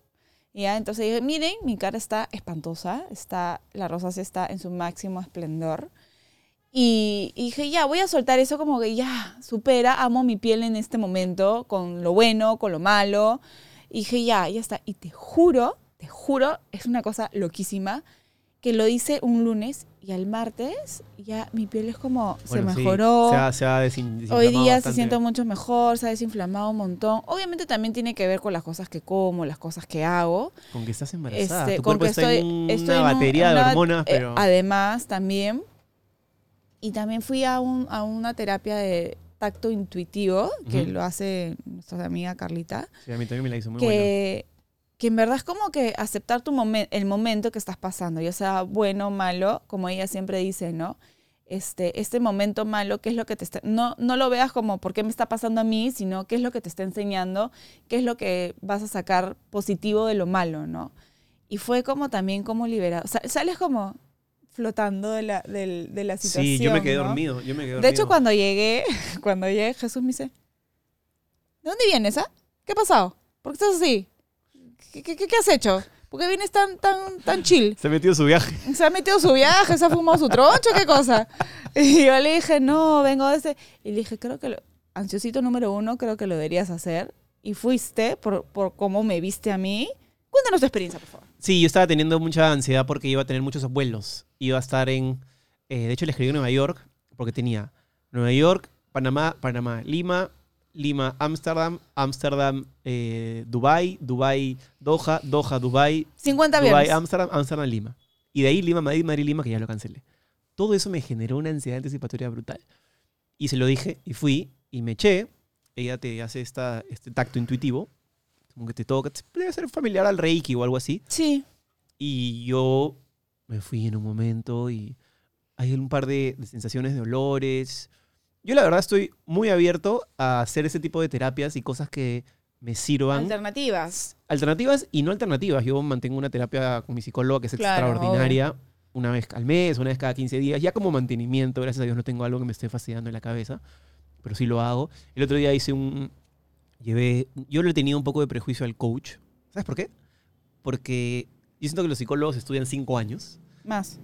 Y ya, entonces dije, miren, mi cara está espantosa, está, la rosácea está en su máximo esplendor. Y, y dije, ya, voy a soltar eso como que ya, supera, amo mi piel en este momento, con lo bueno, con lo malo. Y dije, ya, ya está. Y te juro, te juro, es una cosa loquísima, que lo hice un lunes y al martes ya mi piel es como, Bueno, se sí, mejoró. se ha- se ha Hoy día se siente mucho mejor, se ha desinflamado un montón. Obviamente también tiene que ver con las cosas que como, las cosas que hago. Con que estás embarazada. Este, tu con que está estoy, en una estoy en un- batería de una- hormonas, eh, pero. además, también. Y también fui a, un, a una terapia de tacto intuitivo, que Ujú. lo hace nuestra amiga Carlita, Sí, a mí también me la hizo muy buena. que, que en verdad es como que aceptar tu momen- el momento que estás pasando, ya sea bueno o malo, como ella siempre dice, ¿no? Este, este momento malo, ¿qué es lo que te está... No, no lo veas como por qué me está pasando a mí, sino qué es lo que te está enseñando, qué es lo que vas a sacar positivo de lo malo, ¿no? Y fue como también como liberado. O sea, sales como flotando de la, del- de la situación. Sí, yo me quedé ¿no? dormido. Yo me quedé De hecho, dormido. cuando llegué, cuando llegué, Jesús me dice, ¿de dónde vienes, ah? ¿Qué ha pasado? ¿Por qué estás así? ¿Qué, qué, qué- has hecho? ¿Por qué vienes tan, tan, tan chill? Se metió su viaje. ¿Se ha metido su viaje? ¿Se ha fumado su troncho? ¿Qué cosa? Y yo le dije, no, vengo de ese... Y le dije, creo que, lo- ansiosito número uno, creo que lo deberías hacer. Y fuiste por, por cómo me viste a mí. Cuéntanos tu experiencia, por favor. Sí, yo estaba teniendo mucha ansiedad porque iba a tener muchos abuelos. Iba a estar en. eh, de hecho, le escribí en Nueva York porque tenía Nueva York, Panamá, Panamá, Lima, Lima, Ámsterdam, Ámsterdam, eh, Dubai, Dubai, Doha, Doha, Dubai, 50 Dubai, aviones. Ámsterdam, Ámsterdam, Lima. Y de ahí Lima, Madrid, Madrid, Lima, que ya lo cancelé. Todo eso me generó una ansiedad anticipatoria brutal. Y se lo dije y fui y me eché. Ella te hace esta, este tacto intuitivo, como que te toca, debe ser familiar al Reiki o algo así. Sí. Y yo me fui en un momento y hay un par de, de sensaciones de olores. Yo la verdad estoy muy abierto a hacer ese tipo de terapias y cosas que me sirvan. Alternativas. alternativas y no alternativas. Yo mantengo una terapia con mi psicóloga que es Claro, extraordinaria. Una vez al mes, una vez cada 15 días. Ya como mantenimiento, gracias a Dios no tengo algo que me esté fastidiando en la cabeza. Pero sí lo hago. El otro día hice un... Llevé... Yo le tenía un poco de prejuicio al coach. ¿Sabes por qué? Porque yo siento que los psicólogos estudian 5 años. Más.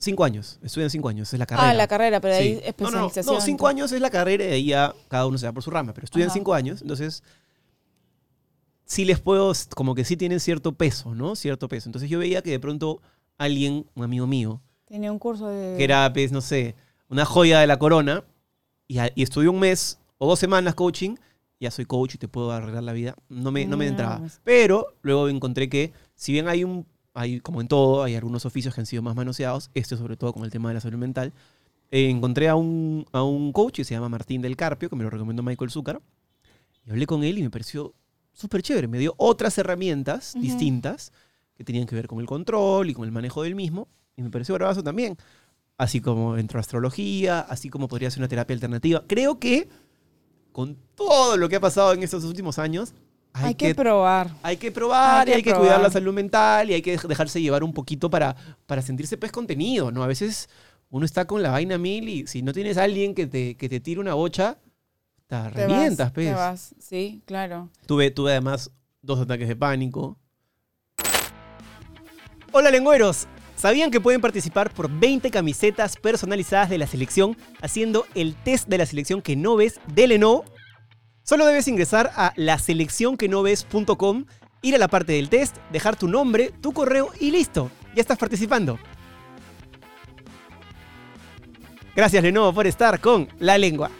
Cinco años, estudian cinco años, es la carrera. Ah, la carrera, pero ahí Sí. No, no, no, especialización. no, cinco años es la carrera y ahí ya cada uno se va por su rama, pero estudian Ajá. cinco años, entonces sí les puedo, como que sí tienen cierto peso, ¿no? Cierto peso. Entonces yo veía que de pronto alguien, un amigo mío, Tenía un curso de... que era, pues, no sé, una joya de la corona, y, a- y estudió un mes o dos semanas coaching, ya soy coach y te puedo arreglar la vida. No me, no me entraba. Pero luego encontré que, si bien hay un, hay, como en todo, hay algunos oficios que han sido más manoseados, este sobre todo con el tema de la salud mental, eh, encontré a un, a un coach que se llama Martín del Carpio, que me lo recomendó Michael Zúcar, y hablé con él y me pareció súper chévere. Me dio otras herramientas Ujú. distintas que tenían que ver con el control y con el manejo del mismo, y me pareció bravazo también. Así como dentro de astrología, así como podría ser una terapia alternativa. Creo que con todo lo que ha pasado en estos últimos años, hay, Hay que que, probar. hay que probar hay que y hay que cuidar la salud mental y hay que dej- dejarse llevar un poquito para, para sentirse pues contenido, ¿no? A veces uno está con la vaina mil y si no tienes a alguien que te, que te tire una bocha, te Te revientas, vas, pues. Te vas, sí, claro. Tuve, tuve además dos ataques de pánico. Hola lengüeros, ¿sabían que pueden participar por 20 camisetas personalizadas de la selección haciendo el test de la selección que no ves de Lenovo? Solo debes ingresar a laseleccionquenoves.com, ir a la parte del test, dejar tu nombre, tu correo y listo, ya estás participando. Gracias Lenovo por estar con La Lengua.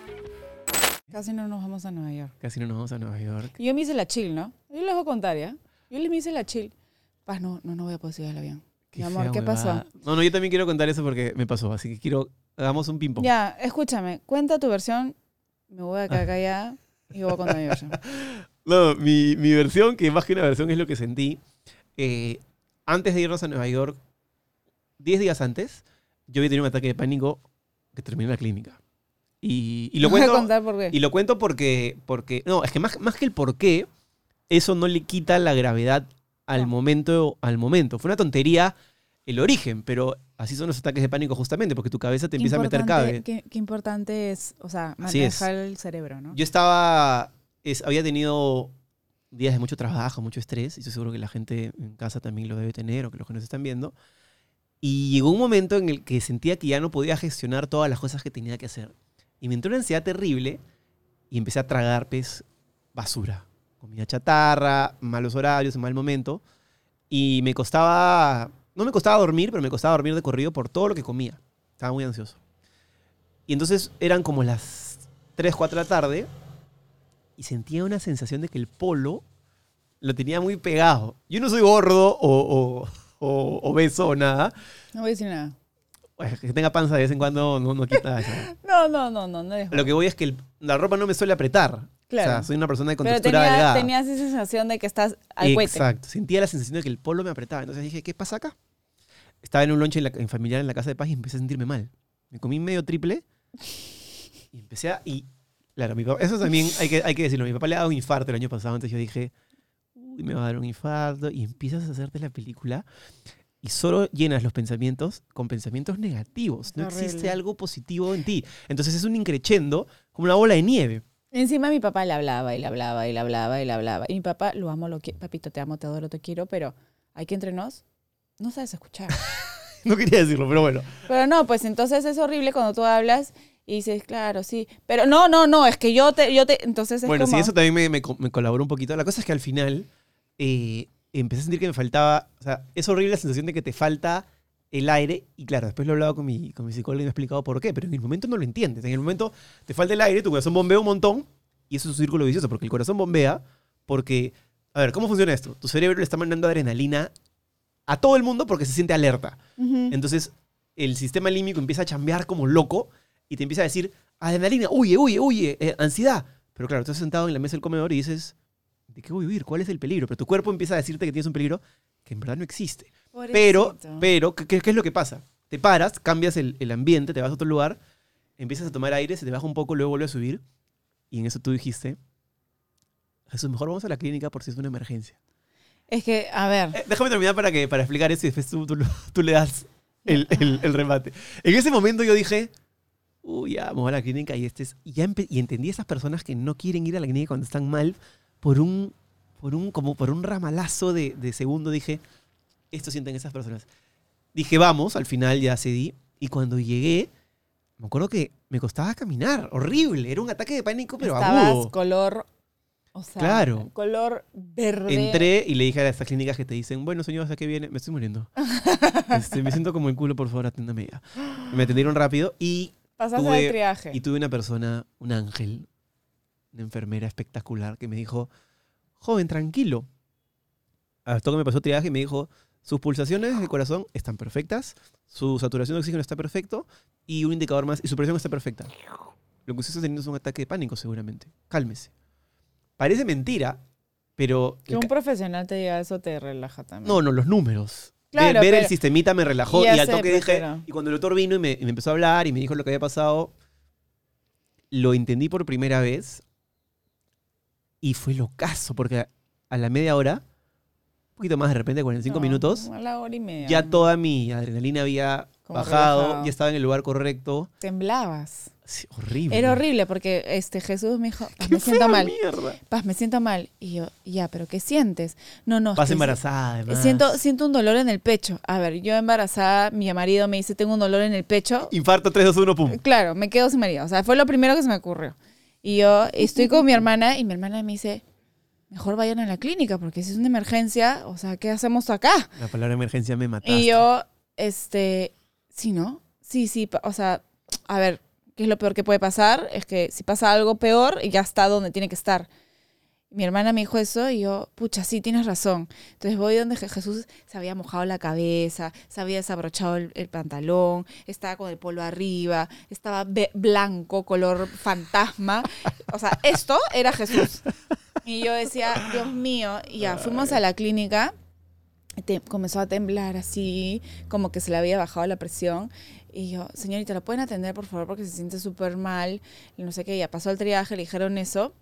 Casi no nos vamos a Nueva York. Casi no nos vamos a Nueva York. Yo me hice la chill, ¿no? Yo les voy a contar, ¿ya? Yo les me hice la chill. Paz, no, no, no voy a poder subir al avión. Mi amor, ¿qué pasó? No, no, yo también quiero contar eso porque me pasó, así que quiero, hagamos un ping-pong. Ya, escúchame, cuenta tu versión. Me voy a quedar callada y voy a contar mi versión. No, mi, mi versión, que más que una versión es lo que sentí. eh, antes de irnos a Nueva York, 10 días antes, yo había tenido un ataque de pánico que terminé en la clínica. Y, y lo Voy a cuento, contar por qué. y lo cuento porque, porque, no, es que más, más que el por qué, eso no le quita la gravedad al momento, al momento. Fue una tontería el origen, pero así son los ataques de pánico justamente, porque tu cabeza te empieza a meter cabe. Qué, qué importante es, o sea, manejar el cerebro, ¿no? Yo estaba, es- había tenido días de mucho trabajo, mucho estrés, y estoy seguro que la gente en casa también lo debe tener, o que los que nos están viendo. Y llegó un momento en el que sentía que ya no podía gestionar todas las cosas que tenía que hacer. Y me entró una ansiedad terrible y empecé a tragar, pues, basura. Comida chatarra, malos horarios, mal momento. Y me costaba, no me costaba dormir, pero me costaba dormir de corrido por todo lo que comía. Estaba muy ansioso. Y entonces eran como las 3, 4 de la tarde y sentía una sensación de que el polo lo tenía muy pegado. Yo no soy gordo o, o, o obeso o nada. No voy a decir nada. Que tenga panza de vez en cuando no, no quita eso. No, no, no, no. Lo que voy es que el- la ropa no me suele apretar. Claro. O sea, soy una persona de Pero contextura tenía- delgada. tenías esa sensación de que estás al cohete. Exacto. Sentía la sensación de que el polo me apretaba. Entonces dije, ¿qué pasa acá? Estaba en un lunch en, la- en familiar en la casa de paz y empecé a sentirme mal. Me comí medio triple y empecé a... Y, claro, mi papá, eso también hay que, hay que decirlo. Mi papá le ha dado un infarto el año pasado. Entonces yo dije, uy, me va a dar un infarto. Y empiezas a hacerte la película y solo llenas los pensamientos con pensamientos negativos. No Horrible. existe algo positivo en ti. Entonces es un increchendo como una bola de nieve. Encima mi papá le hablaba y le hablaba y le hablaba y le hablaba. Y mi papá, lo amo, lo quiero. Papito, te amo, te adoro, te quiero, pero hay que entre nos, no sabes escuchar. No quería decirlo, pero bueno. pero no, pues entonces es horrible cuando tú hablas y dices, claro, sí. Pero no, no, no, es que yo te, yo te, entonces es Bueno, como... sí, eso también me, me co- me colaboró un poquito. La cosa es que al final eh, empecé a sentir que me faltaba, o sea, es horrible la sensación de que te falta el aire. Y claro, después lo he hablado con mi, con mi psicólogo y me ha explicado por qué, pero en el momento no lo entiendes. En el momento te falta el aire, tu corazón bombea un montón y eso es un círculo vicioso porque el corazón bombea porque, a ver, ¿cómo funciona esto? Tu cerebro le está mandando adrenalina a todo el mundo porque se siente alerta. Entonces, el sistema límbico empieza a chambear como loco y te empieza a decir, adrenalina, huye, huye, huye, eh, ansiedad. Pero claro, estás sentado en la mesa del comedor y dices, ¿de qué voy a huir? ¿Cuál es el peligro? Pero tu cuerpo empieza a decirte que tienes un peligro que en verdad no existe. Pero, Pobrecito. pero, ¿qué, qué- qué es lo que pasa? te paras, cambias el, el ambiente, te vas a otro lugar, empiezas a tomar aire, se te baja un poco, luego vuelve a subir. Y en eso tú dijiste, Jesús, mejor vamos a la clínica por si es una emergencia. Es que, a ver, Eh, déjame terminar para, que, para explicar eso y después tú, tú, tú le das el, el- el remate. En ese momento yo dije, uy, ya, voy a la clínica y, este es, y, ya y entendí a esas personas que no quieren ir a la clínica cuando están mal por un, por un, como por un ramalazo de, de segundo. Dije, esto sienten esas personas. Dije, vamos, al final ya cedí. Y cuando llegué, me acuerdo que me costaba caminar, horrible. Era un ataque de pánico, pero estabas agudo. color, o sea, Claro. color verde. Entré y le dije a estas clínicas que te dicen, bueno, señor, ¿hasta qué viene? Me estoy muriendo. Este, me siento como el culo, por favor, aténdame ya. Me atendieron rápido y, Pasaste tuve- el triaje. y tuve una persona, un ángel, una enfermera espectacular, que me dijo, joven, tranquilo. Hasta que me pasó triaje y me dijo, sus pulsaciones del corazón están perfectas, su saturación de oxígeno está perfecto y un indicador más, y su presión está perfecta. Lo que usted está teniendo es un ataque de pánico seguramente. Cálmese. Parece mentira, pero... Que un profesional te diga eso te relaja también. No, no, los números. Claro, ver el sistemita me relajó y al toque pues, dije. pero- Y cuando el doctor vino y me, y me empezó a hablar y me dijo lo que había pasado, lo entendí por primera vez y fue locazo, porque a, la media hora, poquito más de repente, 45 No, minutos, A la hora y media. ya toda mi adrenalina había Como bajado, relajado. ya estaba en el lugar correcto. Temblabas. Sí, horrible. Era horrible porque este Jesús me dijo, "Paz, me siento mal. mierda. Paz, me siento mal. Y yo, ya, pero ¿qué sientes? No, no. que embarazada, además. Siento, siento un dolor en el pecho. A ver, yo embarazada, mi marido me dice, tengo un dolor en el pecho. Infarto 3, 2, 1, pum. Claro, me quedo sin marido. O sea, fue lo primero que se me ocurrió. Y yo estoy con mi hermana y mi hermana me dice, mejor vayan a la clínica porque si es una emergencia, o sea, ¿qué hacemos acá? La palabra emergencia me mataste. Y yo, este, sí, ¿no? Sí, sí, o sea, a ver, ¿qué es lo peor que puede pasar? Es que si pasa algo peor, ya está donde tiene que estar. Mi hermana me dijo eso y yo, pucha, sí, tienes razón. Entonces voy donde Je- Jesús se había mojado la cabeza, se había desabrochado el, pantalón, estaba con el polo arriba, estaba blanco, color fantasma. O sea, esto era Jesús. Y yo decía, Dios mío, y ya, fuimos a la clínica te- comenzó a temblar así, como que se le había bajado la presión. Y yo, señorita, ¿la pueden atender, por favor? Porque se siente súper mal. Y no sé qué, ya pasó el triaje, le dijeron eso.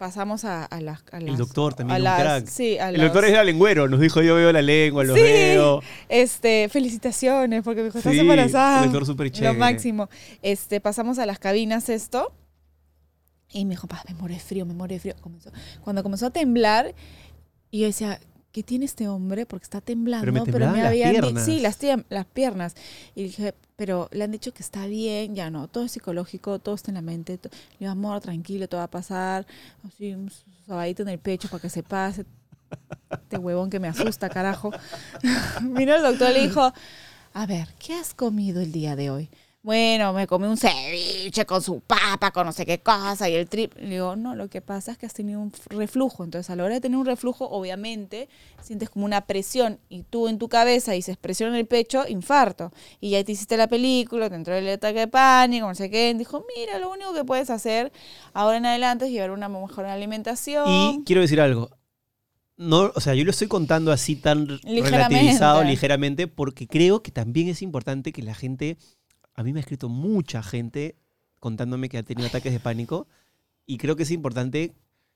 Pasamos a, a las... a El doctor también, a un las- crack. Sí, a El los- doctor era lengüero, nos dijo yo veo la lengua, los Sí. veo. Este, felicitaciones, porque me dijo, estás Sí, embarazada. el doctor súper chévere. Lo máximo. Este, pasamos a las cabinas esto. Y me dijo, "Pa, me muero de frío, me muero de frío. Comenzó- cuando comenzó a temblar, y yo decía, ¿qué tiene este hombre? Porque está temblando. Pero me temblaban las habían di- piernas. Sí, las, las piernas. Y dije, pero le han dicho que está bien, ya no, todo es psicológico, todo está en la mente. Le digo, amor, tranquilo, todo va a pasar. Así, un sobadito en el pecho para que se pase. Este huevón que me asusta, carajo. Vino el doctor y le dijo, a ver, ¿qué has comido el día de hoy? Bueno, me comí un ceviche con su papa, con no sé qué cosa y el trip. Le digo, no, lo que pasa es que has tenido un reflujo. Entonces, a la hora de tener un reflujo, obviamente, sientes como una presión y tú en tu cabeza dices presión en el pecho, infarto. Y ya te hiciste la película, te entró el ataque de pánico, no sé qué. Dijo, mira, lo único que puedes hacer ahora en adelante es llevar una mejor alimentación. Y quiero decir algo. No, o sea, yo lo estoy contando así tan Ligeramente. relativizado ligeramente porque creo que también es importante que la gente, a mí me ha escrito mucha gente contándome que ha tenido ataques de pánico y creo que es importante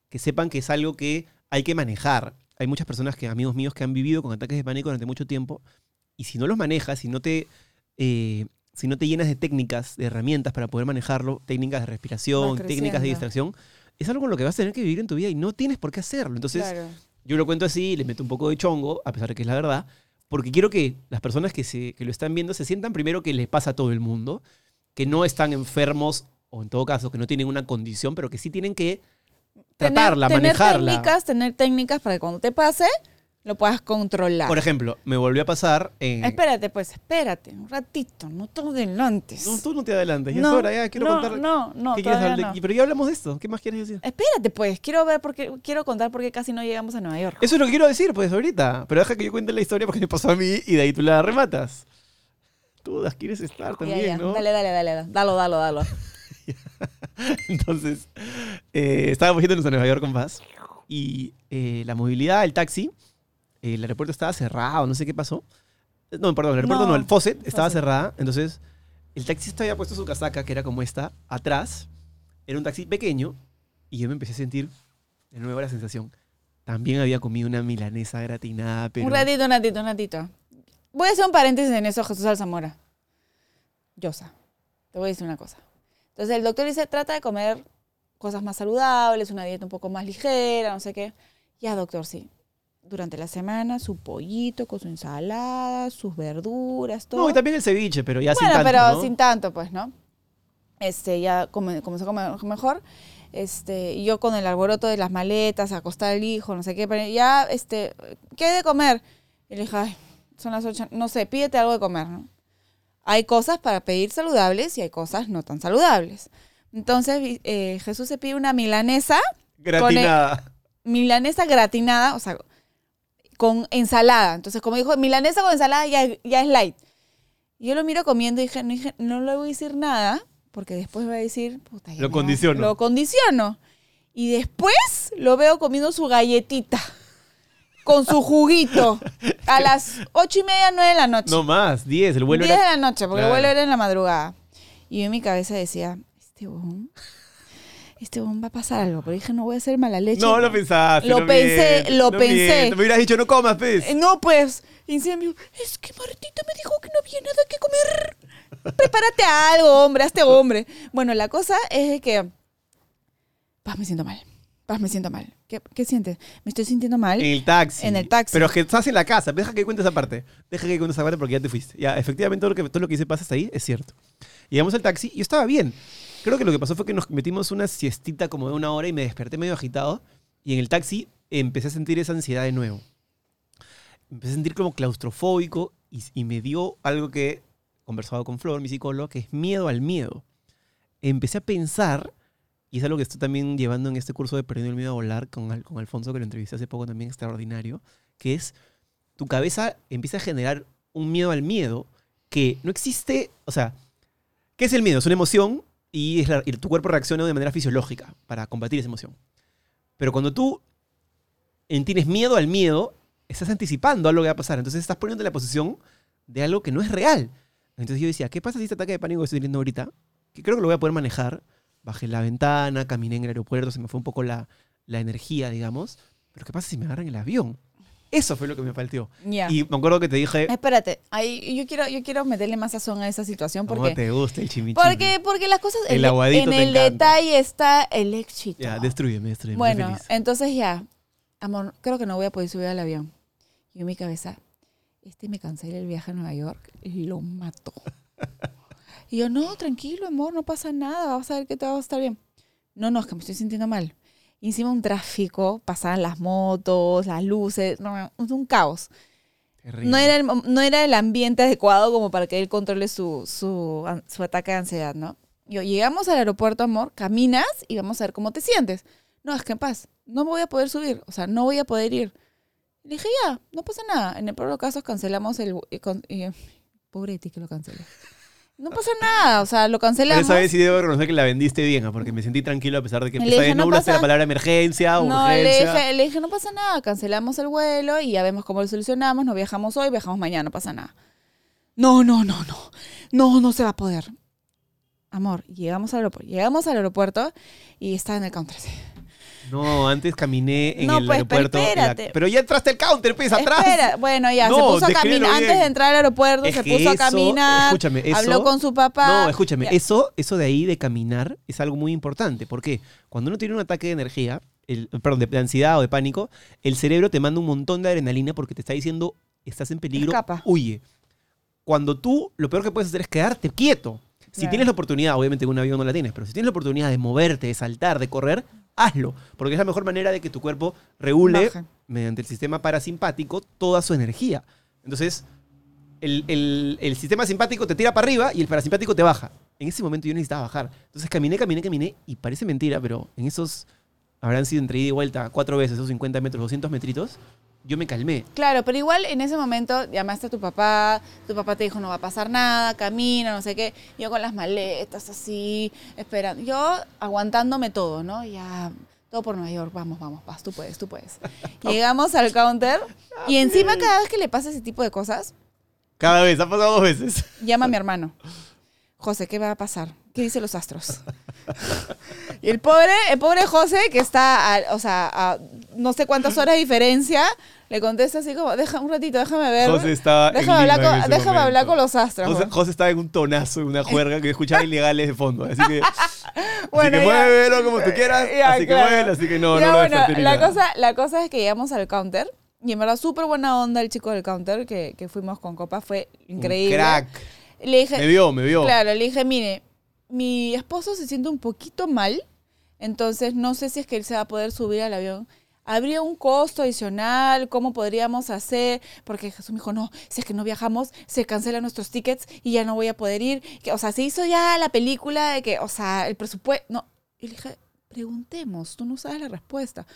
que sepan que es algo que hay que manejar. Hay muchas personas que, amigos míos, que han vivido con ataques de pánico durante mucho tiempo y si no los manejas, si no te, eh, si no te llenas de técnicas, de herramientas para poder manejarlo, técnicas de respiración, técnicas de distracción, es algo con lo que vas a tener que vivir en tu vida y no tienes por qué hacerlo. Entonces, Claro. yo lo cuento así, le meto un poco de chongo, a pesar de que es la verdad, porque quiero que las personas que, se, que lo están viendo se sientan primero que les pasa a todo el mundo, que no están enfermos, o en todo caso, que no tienen una condición, pero que sí tienen que tratarla, tener, manejarla. Tener técnicas, tener técnicas para que cuando te pase, lo puedas controlar. Por ejemplo, me volvió a pasar en... Espérate, pues, espérate, un ratito, no te adelantes. No, tú no te adelantes, ya No, es hora, ya quiero no, contar... No, no, ¿Qué quieres todavía no. Pero ya hablamos de esto, ¿qué más quieres decir? Espérate, pues, quiero ver porque quiero contar por qué casi no llegamos a Nueva York. Eso es lo que quiero decir, pues, ahorita. Pero deja que yo cuente la historia porque me pasó a mí y de ahí tú la rematas. Todas quieres estar también, ya, ¿no? Dale, dale, dale, dale. Dalo, dalo, dalo. Entonces, eh, estábamos yéndonos a Nueva York con Paz y eh, la movilidad, el taxi, el aeropuerto estaba cerrado, no sé qué pasó. No, perdón, el aeropuerto no, No, el faucet estaba Fawcett. cerrada. Entonces, el taxista había puesto su casaca, que era como esta, atrás. Era un taxi pequeño. Y yo me empecé a sentir de nuevo la sensación. También había comido una milanesa gratinada, pero. Un ratito, un ratito, un ratito. Voy a hacer un paréntesis en eso, Jesús Alzamora. Yosa, te voy a decir una cosa. Entonces el doctor dice, trata de comer cosas más saludables, una dieta un poco más ligera, no sé qué. Ya, doctor, sí. Durante la semana, su pollito con su ensalada, sus verduras, todo. No, y también el ceviche, pero ya sin bueno, tanto, pero ¿no? sin tanto, pues, ¿no? Este, ya come- comenzó a comer mejor. Este, yo con el alboroto de las maletas, acostar al hijo, no sé qué, pero ya, este, ¿qué hay de comer? Y le dije, ay, son las ocho, no sé, pídete algo de comer, ¿no? Hay cosas para pedir saludables y hay cosas no tan saludables. Entonces, eh, Jesús se pide una milanesa, Gratinada. milanesa gratinada, o sea, con ensalada. Entonces, como dijo, milanesa con ensalada ya, ya es light. Y yo lo miro comiendo y dije, no, dije, no le voy a decir nada, porque después va a decir, puta, ya Lo condiciono. Lo condiciono. Y después lo veo comiendo su galletita con su juguito a las ocho y media, nueve de la noche. No más, 10. El vuelo 10 era. de la noche, porque Claro. el vuelo era en la madrugada. Y yo en mi cabeza decía, este bon, este bon va a pasar algo. Pero dije, no voy a hacer mala leche. No, lo pensaste. Lo no pensé, mientas, lo no pensé. mientas. Me hubieras dicho, no comas, pez. Eh, No, pues, y encima me dijo, es que Martita me dijo que no había nada que comer. Prepárate algo, hombre, hazte hombre. Bueno, la cosa es que, paz, me siento mal. Paz, me siento mal. ¿Qué, qué sientes? Me estoy sintiendo mal. En el taxi. En el taxi. Pero es que estás en la casa. Deja que cuentes esa parte. Deja que cuentes esa parte porque ya te fuiste. Ya, efectivamente, todo lo que, todo lo que dice pasa hasta ahí es cierto. Llegamos al taxi y yo estaba bien. Creo que lo que pasó fue que nos metimos una siestita como de una hora y me desperté medio agitado. Y en el taxi empecé a sentir esa ansiedad de nuevo. Empecé a sentir como claustrofóbico y, y me dio algo que he conversado con Flor, mi psicólogo, que es miedo al miedo. Empecé a pensar, y es algo que estoy también llevando en este curso de Perdiendo el Miedo a Volar con, con Alfonso, que lo entrevisté hace poco también, extraordinario, que es tu cabeza empieza a generar un miedo al miedo que no existe, o sea, ¿qué es el miedo? Es una emoción y, tu cuerpo reacciona de manera fisiológica para combatir esa emoción. Pero cuando tú en- tienes miedo al miedo, estás anticipando algo que va a pasar. Entonces estás poniendo en la posición de algo que no es real. Entonces yo decía, ¿qué pasa si este ataque de pánico que estoy teniendo ahorita? Que creo que lo voy a poder manejar. Bajé la ventana, caminé en el aeropuerto, se me fue un poco la, la energía, digamos. Pero ¿qué pasa si me agarran el avión? Eso fue lo que me faltó. Ya. Y me acuerdo que te dije, Espérate, ahí, yo, quiero, yo quiero meterle más sazón a esa situación ¿cómo porque, te gusta el chimichurri? porque, porque las cosas, El en- aguadito en te el encanta. detalle está el éxito. Ya, destruyeme, destruyeme. Bueno, feliz. entonces ya, amor, creo que no voy a poder subir al avión. Y en mi cabeza, este me cancela el viaje a Nueva York, lo mato. Y yo, no, tranquilo, amor, no pasa nada, vas a ver que te va a estar bien. No, no, es que me estoy sintiendo mal. Y encima un tráfico, pasaban las motos, las luces, no, un caos. Terrible. No era, el, no era el ambiente adecuado como para que él controle su, su, su ataque de ansiedad, ¿no? Yo, llegamos al aeropuerto, amor, caminas y vamos a ver cómo te sientes. No, es que en paz, no voy a poder subir, o sea, no voy a poder ir. Le dije, ya, no pasa nada. En el peor de los casos cancelamos el... y con- pobre ti que lo cancelé. No pasa nada, o sea, lo cancelamos. esa vez sí debo reconocer que la vendiste bien, porque me sentí tranquilo a pesar de que Le dije, no no hablaste pasa- la palabra emergencia, No, le urgencia. dije, le dije, no pasa nada, cancelamos el vuelo y ya vemos cómo lo solucionamos, no viajamos hoy, viajamos mañana, no pasa nada. No, no, no, no, no, no se va a poder. Amor, llegamos al aeropuerto, llegamos al aeropuerto y estaba en el counter. No, antes caminé en No, el pues, pero aeropuerto. la-. Pero ya entraste al counter, pues, atrás. Espera, bueno, ya, No, se puso a caminar, antes de entrar al aeropuerto, Es se puso a caminar, escúchame, eso- habló con su papá. No, escúchame, Ya. eso, eso de ahí de caminar es algo muy importante. ¿Por qué? Cuando uno tiene un ataque de energía, el, perdón, de, de ansiedad o de pánico, el cerebro te manda un montón de adrenalina porque te está diciendo, estás en peligro, Escapa. huye. Cuando tú, lo peor que puedes hacer es quedarte quieto. Si Claro. tienes la oportunidad, obviamente en un avión no la tienes, pero si tienes la oportunidad de moverte, de saltar, de correr, hazlo. Porque es la mejor manera de que tu cuerpo regule Baje. mediante el sistema parasimpático toda su energía. Entonces, el, el- el sistema simpático te tira para arriba y el parasimpático te baja. En ese momento yo necesitaba bajar. Entonces caminé, caminé, caminé y parece mentira, pero en esos habrán sido entre ida y vuelta cuatro veces, esos 50 metros, 200 metritos, yo me calmé. Claro, pero igual en ese momento llamaste a tu papá, tu papá te dijo no va a pasar nada, camina, no sé qué. Yo con las maletas así, esperando. Yo aguantándome todo, ¿no? Ya, todo por Nueva York, vamos, vamos, vas, tú puedes, tú puedes. Llegamos al counter y encima cada vez que le pasa ese tipo de cosas, Cada vez, ha pasado dos veces. llama a mi hermano. José, ¿qué va a pasar? ¿Qué dicen los astros? y el pobre, el pobre José, que está, a, o sea, a no sé cuántas horas de diferencia, le contesta así como, deja un ratito, déjame ver. José estaba déjame hablar, con, déjame momento. hablar con los astros. José. José estaba en un tonazo, en una juerga que escuchaba ilegales de fondo. Así que, Bueno, así que ya. muévelo como tú quieras. Ya, así que muévelo, así que no, Ya, no lo bueno, ni la cosa, la cosa es que llegamos al counter y en verdad súper buena onda el chico del counter que, que fuimos con copa, fue Un increíble. crack. Le dije, Me vio, me vio. Claro, le dije, mire, mi esposo se siente un poquito mal, entonces no sé si es que él se va a poder subir al avión. ¿Habría un costo adicional? ¿Cómo podríamos hacer? Porque Jesús me dijo, no, si es que no viajamos, se cancelan nuestros tickets y ya no voy a poder ir. Que, o sea, se hizo ya la película de que, o sea, el presupuesto... No. Y le dije, preguntemos, tú no sabes la respuesta.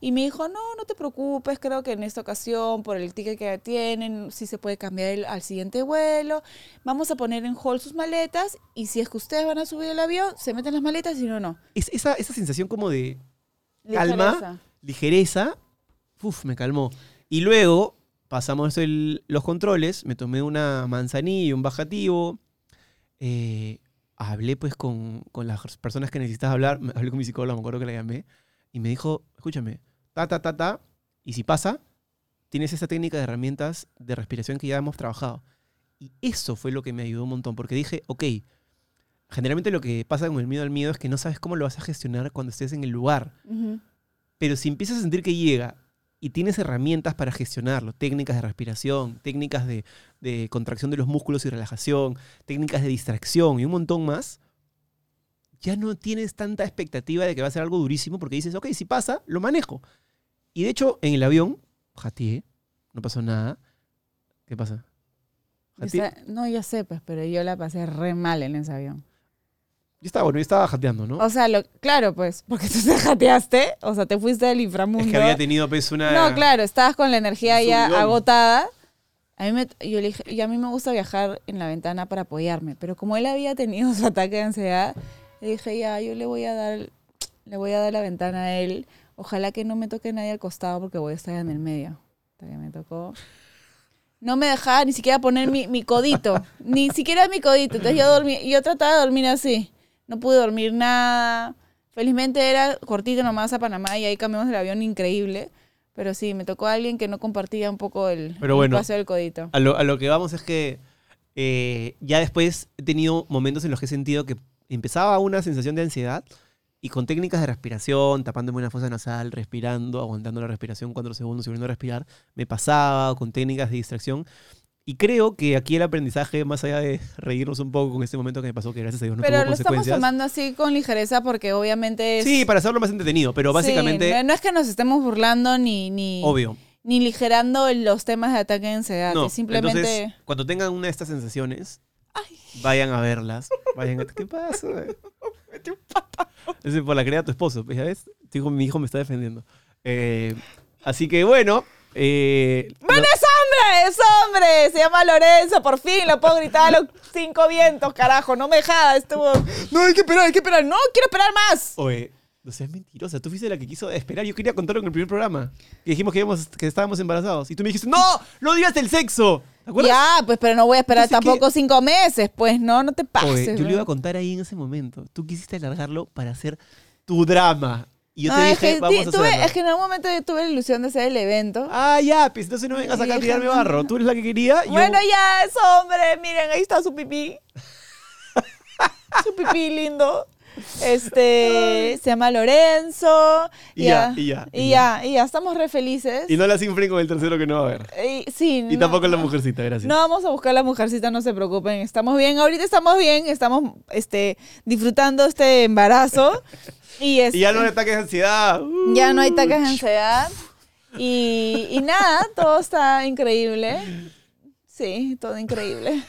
Y me dijo, no, no te preocupes, creo que en esta ocasión, por el ticket que ya tienen, sí se puede cambiar el- al siguiente vuelo. Vamos a poner en hold sus maletas y si es que ustedes van a subir el avión, se meten las maletas y no, no. Es- esa, esa sensación como de Calma. Ligereza. uf, me calmó. Y luego pasamos los controles, me tomé una manzanilla, un bajativo, eh, hablé pues con, con las personas que necesitas hablar, hablé con mi psicóloga, me acuerdo que la llamé, y me dijo, escúchame, ta, ta, ta, ta, y si pasa, tienes esa técnica de herramientas de respiración que ya hemos trabajado. Y eso fue lo que me ayudó un montón, porque dije, ok, generalmente lo que pasa con el miedo al miedo es que no sabes cómo lo vas a gestionar cuando estés en el lugar. Ujú. Pero si empiezas a sentir que llega y tienes herramientas para gestionarlo, técnicas de respiración, técnicas de, de contracción de los músculos y relajación, técnicas de distracción y un montón más, ya no tienes tanta expectativa de que va a ser algo durísimo porque dices, ok, si pasa, lo manejo. Y de hecho, en el avión, jateé, no pasó nada. ¿Qué pasa? No, ya sé, pues, pero yo la pasé re mal en ese avión. Yo estaba, bueno, yo estaba jateando, ¿no? O sea, lo, claro, pues, porque tú te jateaste, o sea, te fuiste del inframundo. es que había tenido pues una... No, claro, estabas con la energía ya agotada. A mí me, yo le dije, y a mí me gusta viajar en la ventana para apoyarme, pero como él había tenido su ataque de ansiedad, le dije, ya, yo le voy a dar, le voy a dar la ventana a él. Ojalá que no me toque nadie al costado porque voy a estar en el medio. Hasta que me tocó. No me dejaba ni siquiera poner mi, mi codito, ni siquiera mi codito. Entonces yo dormí, yo trataba de dormir así. No pude dormir nada. Felizmente era cortito nomás a Panamá y ahí cambiamos el avión increíble. Pero sí, me tocó a alguien que no compartía un poco el, Pero el bueno. espacio del codito. A lo, a lo que vamos es que eh, ya después he tenido momentos en los que he sentido que empezaba una sensación de ansiedad y con técnicas de respiración, tapándome una fosa nasal, respirando, aguantando la respiración cuatro segundos y volviendo a respirar, me pasaba, con técnicas de distracción. Y creo que aquí el aprendizaje, más allá de reírnos un poco con este momento que me pasó, que gracias a Dios no pero tuvo lo estamos tomando así con ligereza porque obviamente es... Sí, para hacerlo más entretenido, pero básicamente, Sí, no es que nos estemos burlando ni, ni, obvio. ni ligerando los temas de ataque de ansiedad. No, simplemente... entonces, cuando tengan una de estas sensaciones, vayan a verlas. Vayan a... ¿Qué pasa? Es por la crea de tu esposo, pues, ¿ya ves? Mi hijo me está defendiendo. Eh, así que bueno. Eh, ¡Bueno, es hombre! ¡Es hombre! Se llama Lorenzo, por fin lo puedo gritar a los cinco vientos, carajo. No me jada, estuvo... No, hay que esperar, hay que esperar. No, quiero esperar más. Oye, no seas mentirosa. Tú fuiste la que quiso esperar. Yo quería contarlo en el primer programa. Que dijimos que, íbamos, que estábamos embarazados. Y tú me dijiste, ¡No! ¡No digas el sexo! ¿Te acuerdas? Ya, pues, pero no voy a esperar Entonces, tampoco cinco meses, pues, no, no te pases. Oye, yo le ¿no? iba a contar ahí en ese momento. Tú quisiste alargarlo para hacer tu drama. Y yo te es dije, que vamos a tuve- hacerlo. es que en algún momento yo tuve la ilusión de hacer el evento. Ah, ya, pues entonces no me vengas acá a tirarme barro. Tú eres la que quería. yo- Bueno, ya es hombre. Miren, ahí está su pipí. su pipí lindo. Este se llama Lorenzo. Y ya, y ya, Y y ya, y ya. Estamos re felices. Y no la infren con el tercero que no va a haber. Y- sí. Y no- tampoco la mujercita, gracias. No vamos a buscar la mujercita, no se preocupen. Estamos bien, ahorita estamos bien, estamos este, disfrutando este embarazo. Y, Y ya no este, hay ataques de ansiedad. Uh. ya no hay ataques de ansiedad. Y, y nada, todo está increíble. Sí, todo increíble.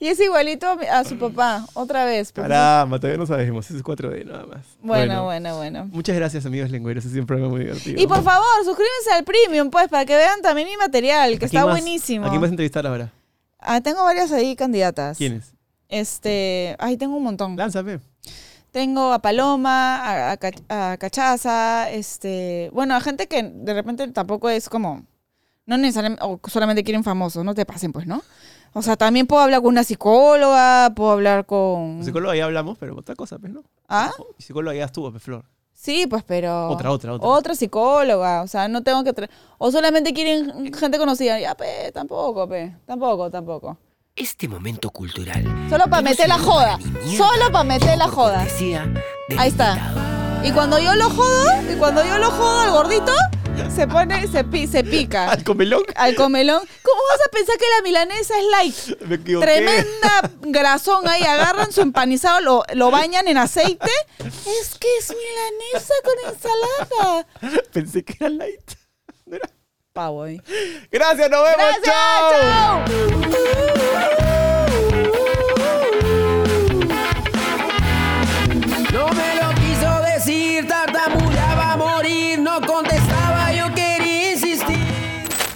Y es igualito a, su papá, otra vez. porque- Caramba, todavía no sabemos. Es 4D nada más. Bueno, bueno, bueno. Muchas gracias, amigos lengüeros. Es un programa muy divertido. Y por favor, suscríbanse al premium, pues, para que vean también mi material, que ¿A quién está más- buenísimo. ¿A quién vas a entrevistar ahora? Ah, tengo varias ahí candidatas. ¿Quiénes? Este, ay, tengo un montón. Lánzame. Tengo a Paloma, a, a Ca- a Cachaza, este, bueno, a gente que de repente tampoco es como No necesariamente, o solamente quieren famosos, no te pasen, pues, ¿no? O sea, también puedo hablar con una psicóloga, puedo hablar con... Psicóloga ya hablamos, pero otra cosa, pues, ¿no? ¿Ah? Psicóloga ya estuvo, pues, Flor. Sí, pues, pero... Otra, otra, otra. Otra psicóloga, o sea, no tengo que... O solamente quieren gente conocida. Ya, pe, tampoco, pe. Tampoco, tampoco. Este momento cultural. Solo para meter la joda. Solo para meter la joda. Ahí está. Y cuando yo lo jodo, y cuando yo lo jodo al gordito, se pone, se, pi- se pica. ¿Al comelón? Al comelón. ¿Cómo vas a pensar que la milanesa es light? Me equivoqué. Tremenda grasón ahí, agarran su empanizado, lo, lo bañan en aceite. Es que es milanesa con ensalada. Pensé que era light. Pavo. Gracias, nos vemos. Gracias, chao. chao.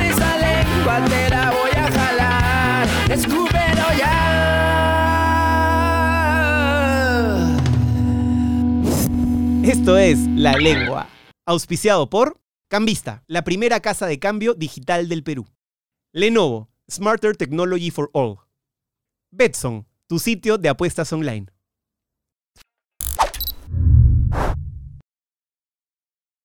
Esa lengua voy a jalar, escúpelo ya. Esto es La Lengua, auspiciado por Cambista, la primera casa de cambio digital del Perú. Lenovo, Smarter Technology for All. Betson, tu sitio de apuestas online.